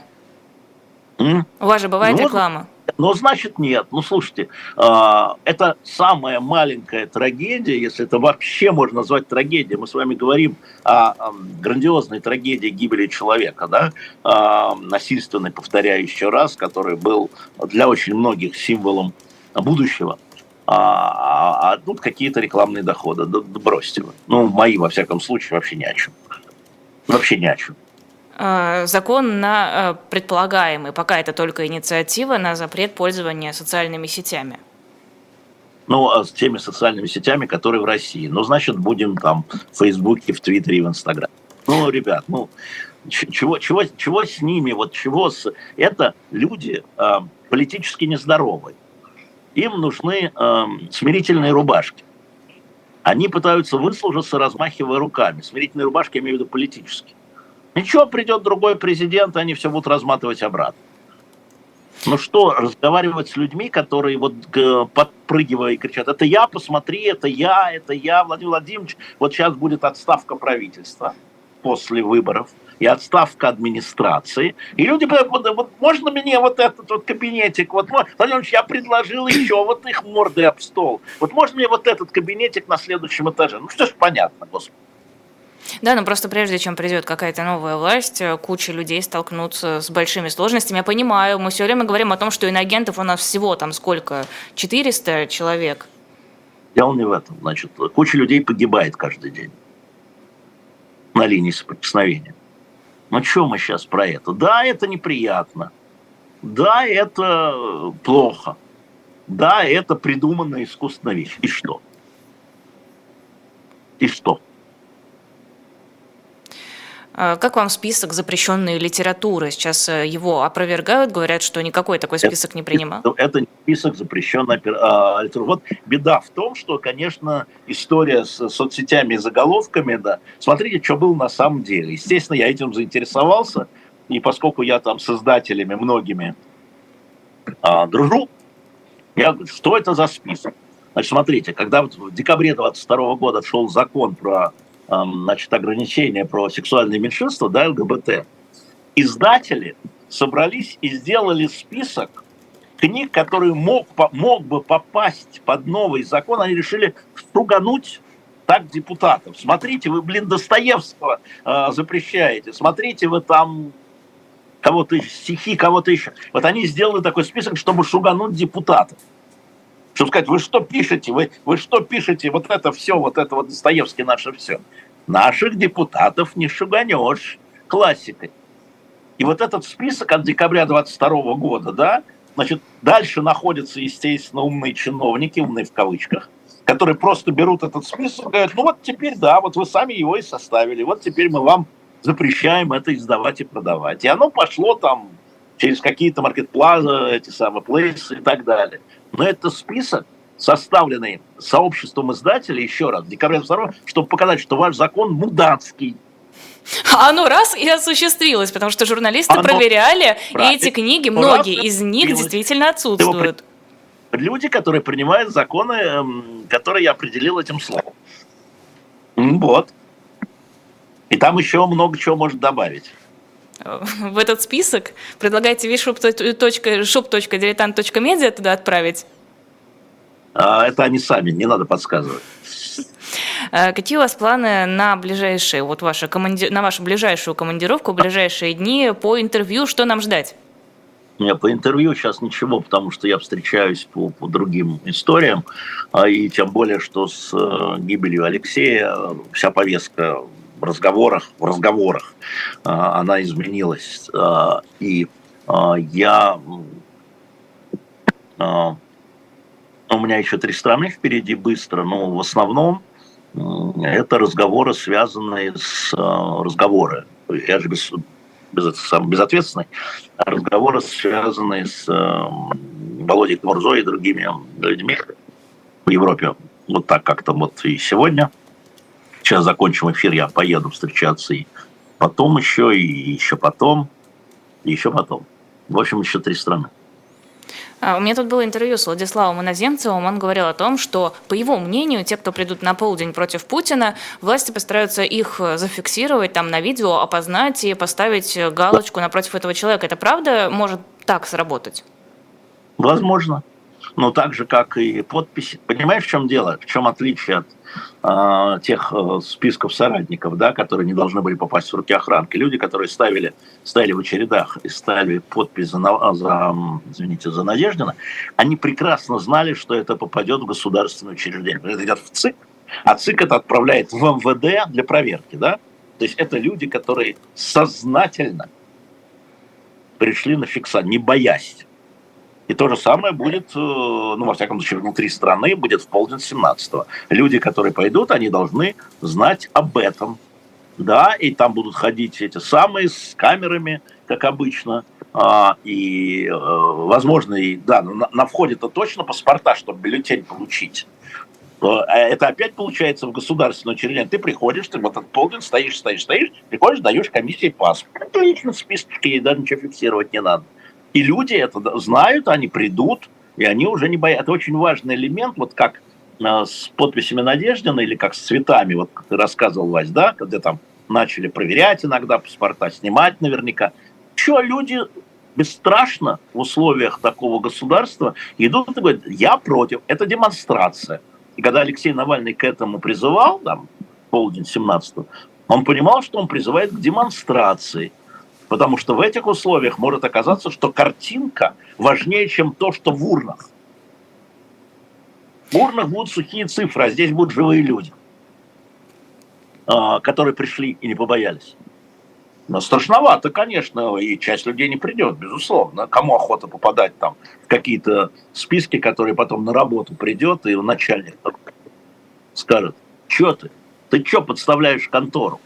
М? У вас же бывает ну, реклама. Ну, значит, нет. Ну, слушайте, а, это самая маленькая трагедия, если это вообще можно назвать трагедией. Мы с вами говорим о грандиозной трагедии гибели человека, да, а, насильственной, повторяю еще раз, который был для очень многих символом будущего. А, а тут какие-то рекламные доходы. Да, бросьте вы. Ну, мои, во всяком случае, вообще ни о чем. Вообще ни о чем. Э, закон на э, предполагаемый, пока это только инициатива, на запрет пользования социальными сетями. Ну, а с теми социальными сетями, которые в России. Ну, значит, будем там в Фейсбуке, в Твиттере в Инстаграме. Ну, ребят, ну, чего, чего, чего с ними, вот чего с... Это люди э, политически нездоровые. Им нужны э, смирительные рубашки. Они пытаются выслужиться, размахивая руками. Смирительные рубашки, я имею в виду политические. Ничего, придет другой президент, они все будут разматывать обратно. Ну что, разговаривать с людьми, которые вот подпрыгивая и кричат, это я, посмотри, это я, это я, Владимир Владимирович, вот сейчас будет отставка правительства после выборов и отставка администрации. И люди говорят, вот, можно мне вот этот вот кабинетик, вот, Владимир я предложил еще вот их морды об стол. Вот можно мне вот этот кабинетик на следующем этаже? Ну что ж понятно, господи. Да, но просто прежде чем придет какая-то новая власть, э, куча людей столкнутся с большими сложностями. Я понимаю, мы все время говорим о том, что иноагентов у нас всего там сколько? 400 человек? Дело не в этом. Значит, куча людей погибает каждый день на линии соприкосновения. Ну что мы сейчас про это? Да, это неприятно. Да, это плохо. Да, это придуманная искусственная вещь. И что? И что? А, как вам список запрещенной литературы? Сейчас э, его опровергают, говорят, что никакой такой список это, не принимал. Это не список запрещенной а, литературы. Вот беда в том, что, конечно, история с соцсетями и заголовками, да, смотрите, что было на самом деле. Естественно, я этим заинтересовался, и поскольку я там с издателями многими а, дружу, я говорю, что это за список? Значит, смотрите, когда в декабре 22 года шел закон про значит, ограничения про сексуальные меньшинства, да, ЛГБТ, издатели собрались и сделали список книг, которые мог, мог бы попасть под новый закон, они решили стругануть так депутатов. Смотрите, вы, блин, Достоевского э, запрещаете, смотрите, вы там кого-то стихи, кого-то еще. Вот они сделали такой список, чтобы шугануть депутатов. Чтобы сказать, вы что пишете, вы, вы что пишете, вот это все, вот это вот Достоевский наше все. Наших депутатов не шуганешь классикой. И вот этот список от декабря 22 года, да, значит, дальше находятся, естественно, умные чиновники, умные в кавычках, которые просто берут этот список и говорят, ну вот теперь, да, вот вы сами его и составили, вот теперь мы вам запрещаем это издавать и продавать. И оно пошло там через какие-то маркетплазы, эти самые плейсы и так далее. Но это список, составленный сообществом издателей, еще раз, в декабре 2 чтобы показать, что ваш закон мудацкий. А оно раз и осуществилось, потому что журналисты оно... проверяли, Правильно. и эти книги, многие из них действительно отсутствуют. Люди, которые принимают законы, эм, которые я определил этим словом. Вот. И там еще много чего может добавить в этот список? Предлагаете shop.diletant.media туда отправить? А, это они сами, не надо подсказывать. А, какие у вас планы на ближайшие, вот ваши команди... на вашу ближайшую командировку, ближайшие дни по интервью? Что нам ждать? Не, по интервью сейчас ничего, потому что я встречаюсь по, по другим историям, а, и тем более, что с э, гибелью Алексея вся повестка разговорах, в разговорах а, она изменилась. А, и а, я... У меня еще три страны впереди быстро, но в основном это разговоры, связанные с разговоры. Я же без, без, безответственный. Разговоры, связанные с Володей Кмурзой и другими людьми в Европе. Вот так как-то вот и сегодня – Сейчас закончим эфир, я поеду встречаться и потом еще, и еще потом, и еще потом. В общем, еще три страны. А, у меня тут было интервью с Владиславом Иноземцевым. Он говорил о том, что, по его мнению, те, кто придут на полдень против Путина, власти постараются их зафиксировать там на видео, опознать и поставить галочку напротив этого человека. Это правда может так сработать? Возможно. Но так же, как и подписи. Понимаешь, в чем дело? В чем отличие от э, тех э, списков соратников, да, которые не должны были попасть в руки охранки? Люди, которые ставили, стояли в очередах и ставили подпись за, за, извините, за Надеждина, они прекрасно знали, что это попадет в государственное учреждение. Это идет в ЦИК, а ЦИК это отправляет в МВД для проверки, да? То есть это люди, которые сознательно пришли на фиксацию, не боясь и то же самое будет, э, ну, во всяком случае, внутри страны, будет в полдень 17-го. Люди, которые пойдут, они должны знать об этом. Да, и там будут ходить эти самые с камерами, как обычно. А, и, э, возможно, и, да, на, входе-то точно паспорта, чтобы бюллетень получить. А это опять получается в государственное учреждение. Ты приходишь, ты вот этот полдень стоишь, стоишь, стоишь, приходишь, даешь комиссии паспорт. Отлично, списочки, да, ничего фиксировать не надо. И люди это знают, они придут, и они уже не боятся. Это очень важный элемент, вот как э, с подписями Надеждина или как с цветами, вот как ты рассказывал, Вась, да, когда там начали проверять иногда паспорта, снимать наверняка. Что люди бесстрашно в условиях такого государства идут и говорят, я против, это демонстрация. И когда Алексей Навальный к этому призывал, там, полдень 17 он понимал, что он призывает к демонстрации – Потому что в этих условиях может оказаться, что картинка важнее, чем то, что в урнах. В урнах будут сухие цифры, а здесь будут живые люди, а, которые пришли и не побоялись. Но страшновато, конечно, и часть людей не придет, безусловно. Кому охота попадать там в какие-то списки, которые потом на работу придет, и начальник скажет, что ты? Ты что подставляешь контору?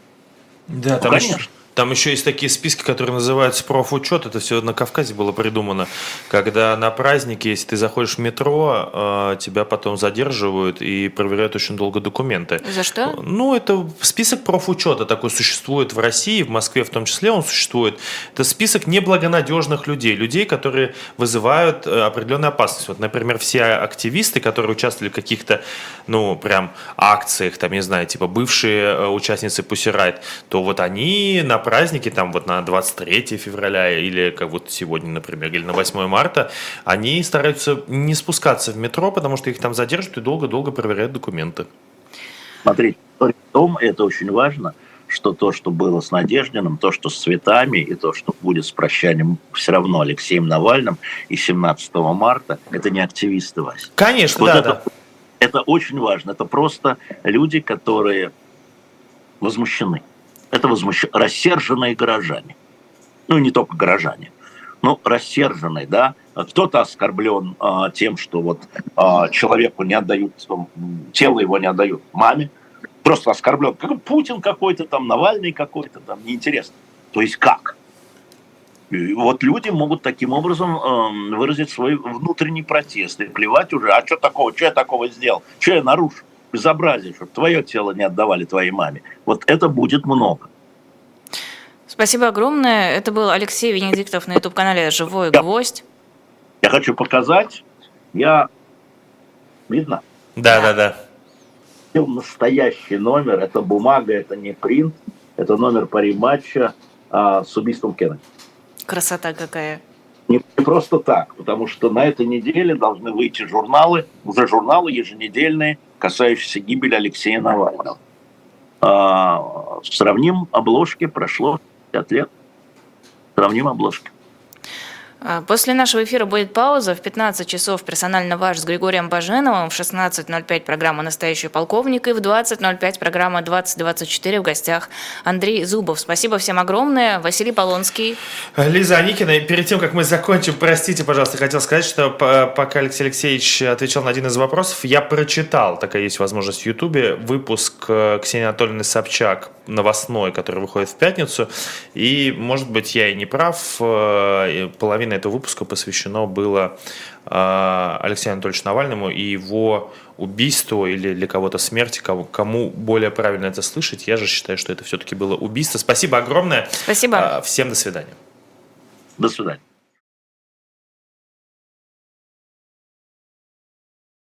Да, ну, там конечно. Там еще есть такие списки, которые называются профучет. Это все на Кавказе было придумано. Когда на празднике, если ты заходишь в метро, э, тебя потом задерживают и проверяют очень долго документы. За что? Ну, это список профучета такой существует в России, в Москве в том числе он существует. Это список неблагонадежных людей, людей, которые вызывают э, определенную опасность. Вот, например, все активисты, которые участвовали в каких-то, ну, прям акциях, там, не знаю, типа бывшие э, участницы Пусирайт, то вот они на праздники, там вот на 23 февраля или как вот сегодня, например, или на 8 марта, они стараются не спускаться в метро, потому что их там задержат и долго-долго проверяют документы. Смотрите, в том, это очень важно, что то, что было с Надеждиным, то, что с цветами, и то, что будет с прощанием все равно Алексеем Навальным и 17 марта, это не активисты, Вася. Конечно, вот да, это, да. Это очень важно. Это просто люди, которые возмущены. Это возмущ... рассерженные горожане. Ну, не только горожане. Ну, рассерженные, да. Кто-то оскорблен а, тем, что вот а, человеку не отдают, тело его не отдают маме. Просто оскорблен. Как Путин какой-то там, Навальный какой-то там, неинтересно. То есть как? И вот люди могут таким образом э, выразить свой внутренний протест и плевать уже, а что такого, что я такого сделал, что я нарушил безобразие, чтобы твое тело не отдавали твоей маме. Вот это будет много. Спасибо огромное. Это был Алексей Венедиктов на YouTube-канале «Живой я, гвоздь». Я хочу показать. Я... Видно? Да, да, да. Настоящий номер. Это бумага, это не принт. Это номер пари-матча а, с убийством Кеннеди. Красота какая. Не просто так, потому что на этой неделе должны выйти журналы, уже журналы еженедельные, касающиеся гибели Алексея Навального. А, сравним обложки, прошло 50 лет. Сравним обложки. А, после нашего эфира будет пауза. В 15 часов персонально ваш с Григорием Баженовым. В 16.05 программа «Настоящий полковник». И в 20.05 программа «2024» в гостях Андрей Зубов. Спасибо всем огромное. Василий Полонский. Лиза Аникина. Перед тем, как мы закончим, простите, пожалуйста, хотел сказать, что пока Алексей Алексеевич отвечал на один из вопросов, я прочитал, такая есть возможность в Ютубе, выпуск э, Ксении Анатольевны Собчак новостной, который выходит в пятницу. И, может быть, я и не прав. Э, половина этого выпуска посвящено было э, Алексею Анатольевичу Навальному и его убийству или для кого-то смерти, кому, кому более правильно это слышать. Я же считаю, что это все-таки было убийство. Спасибо огромное. Спасибо. Всем до свидания. До свидания.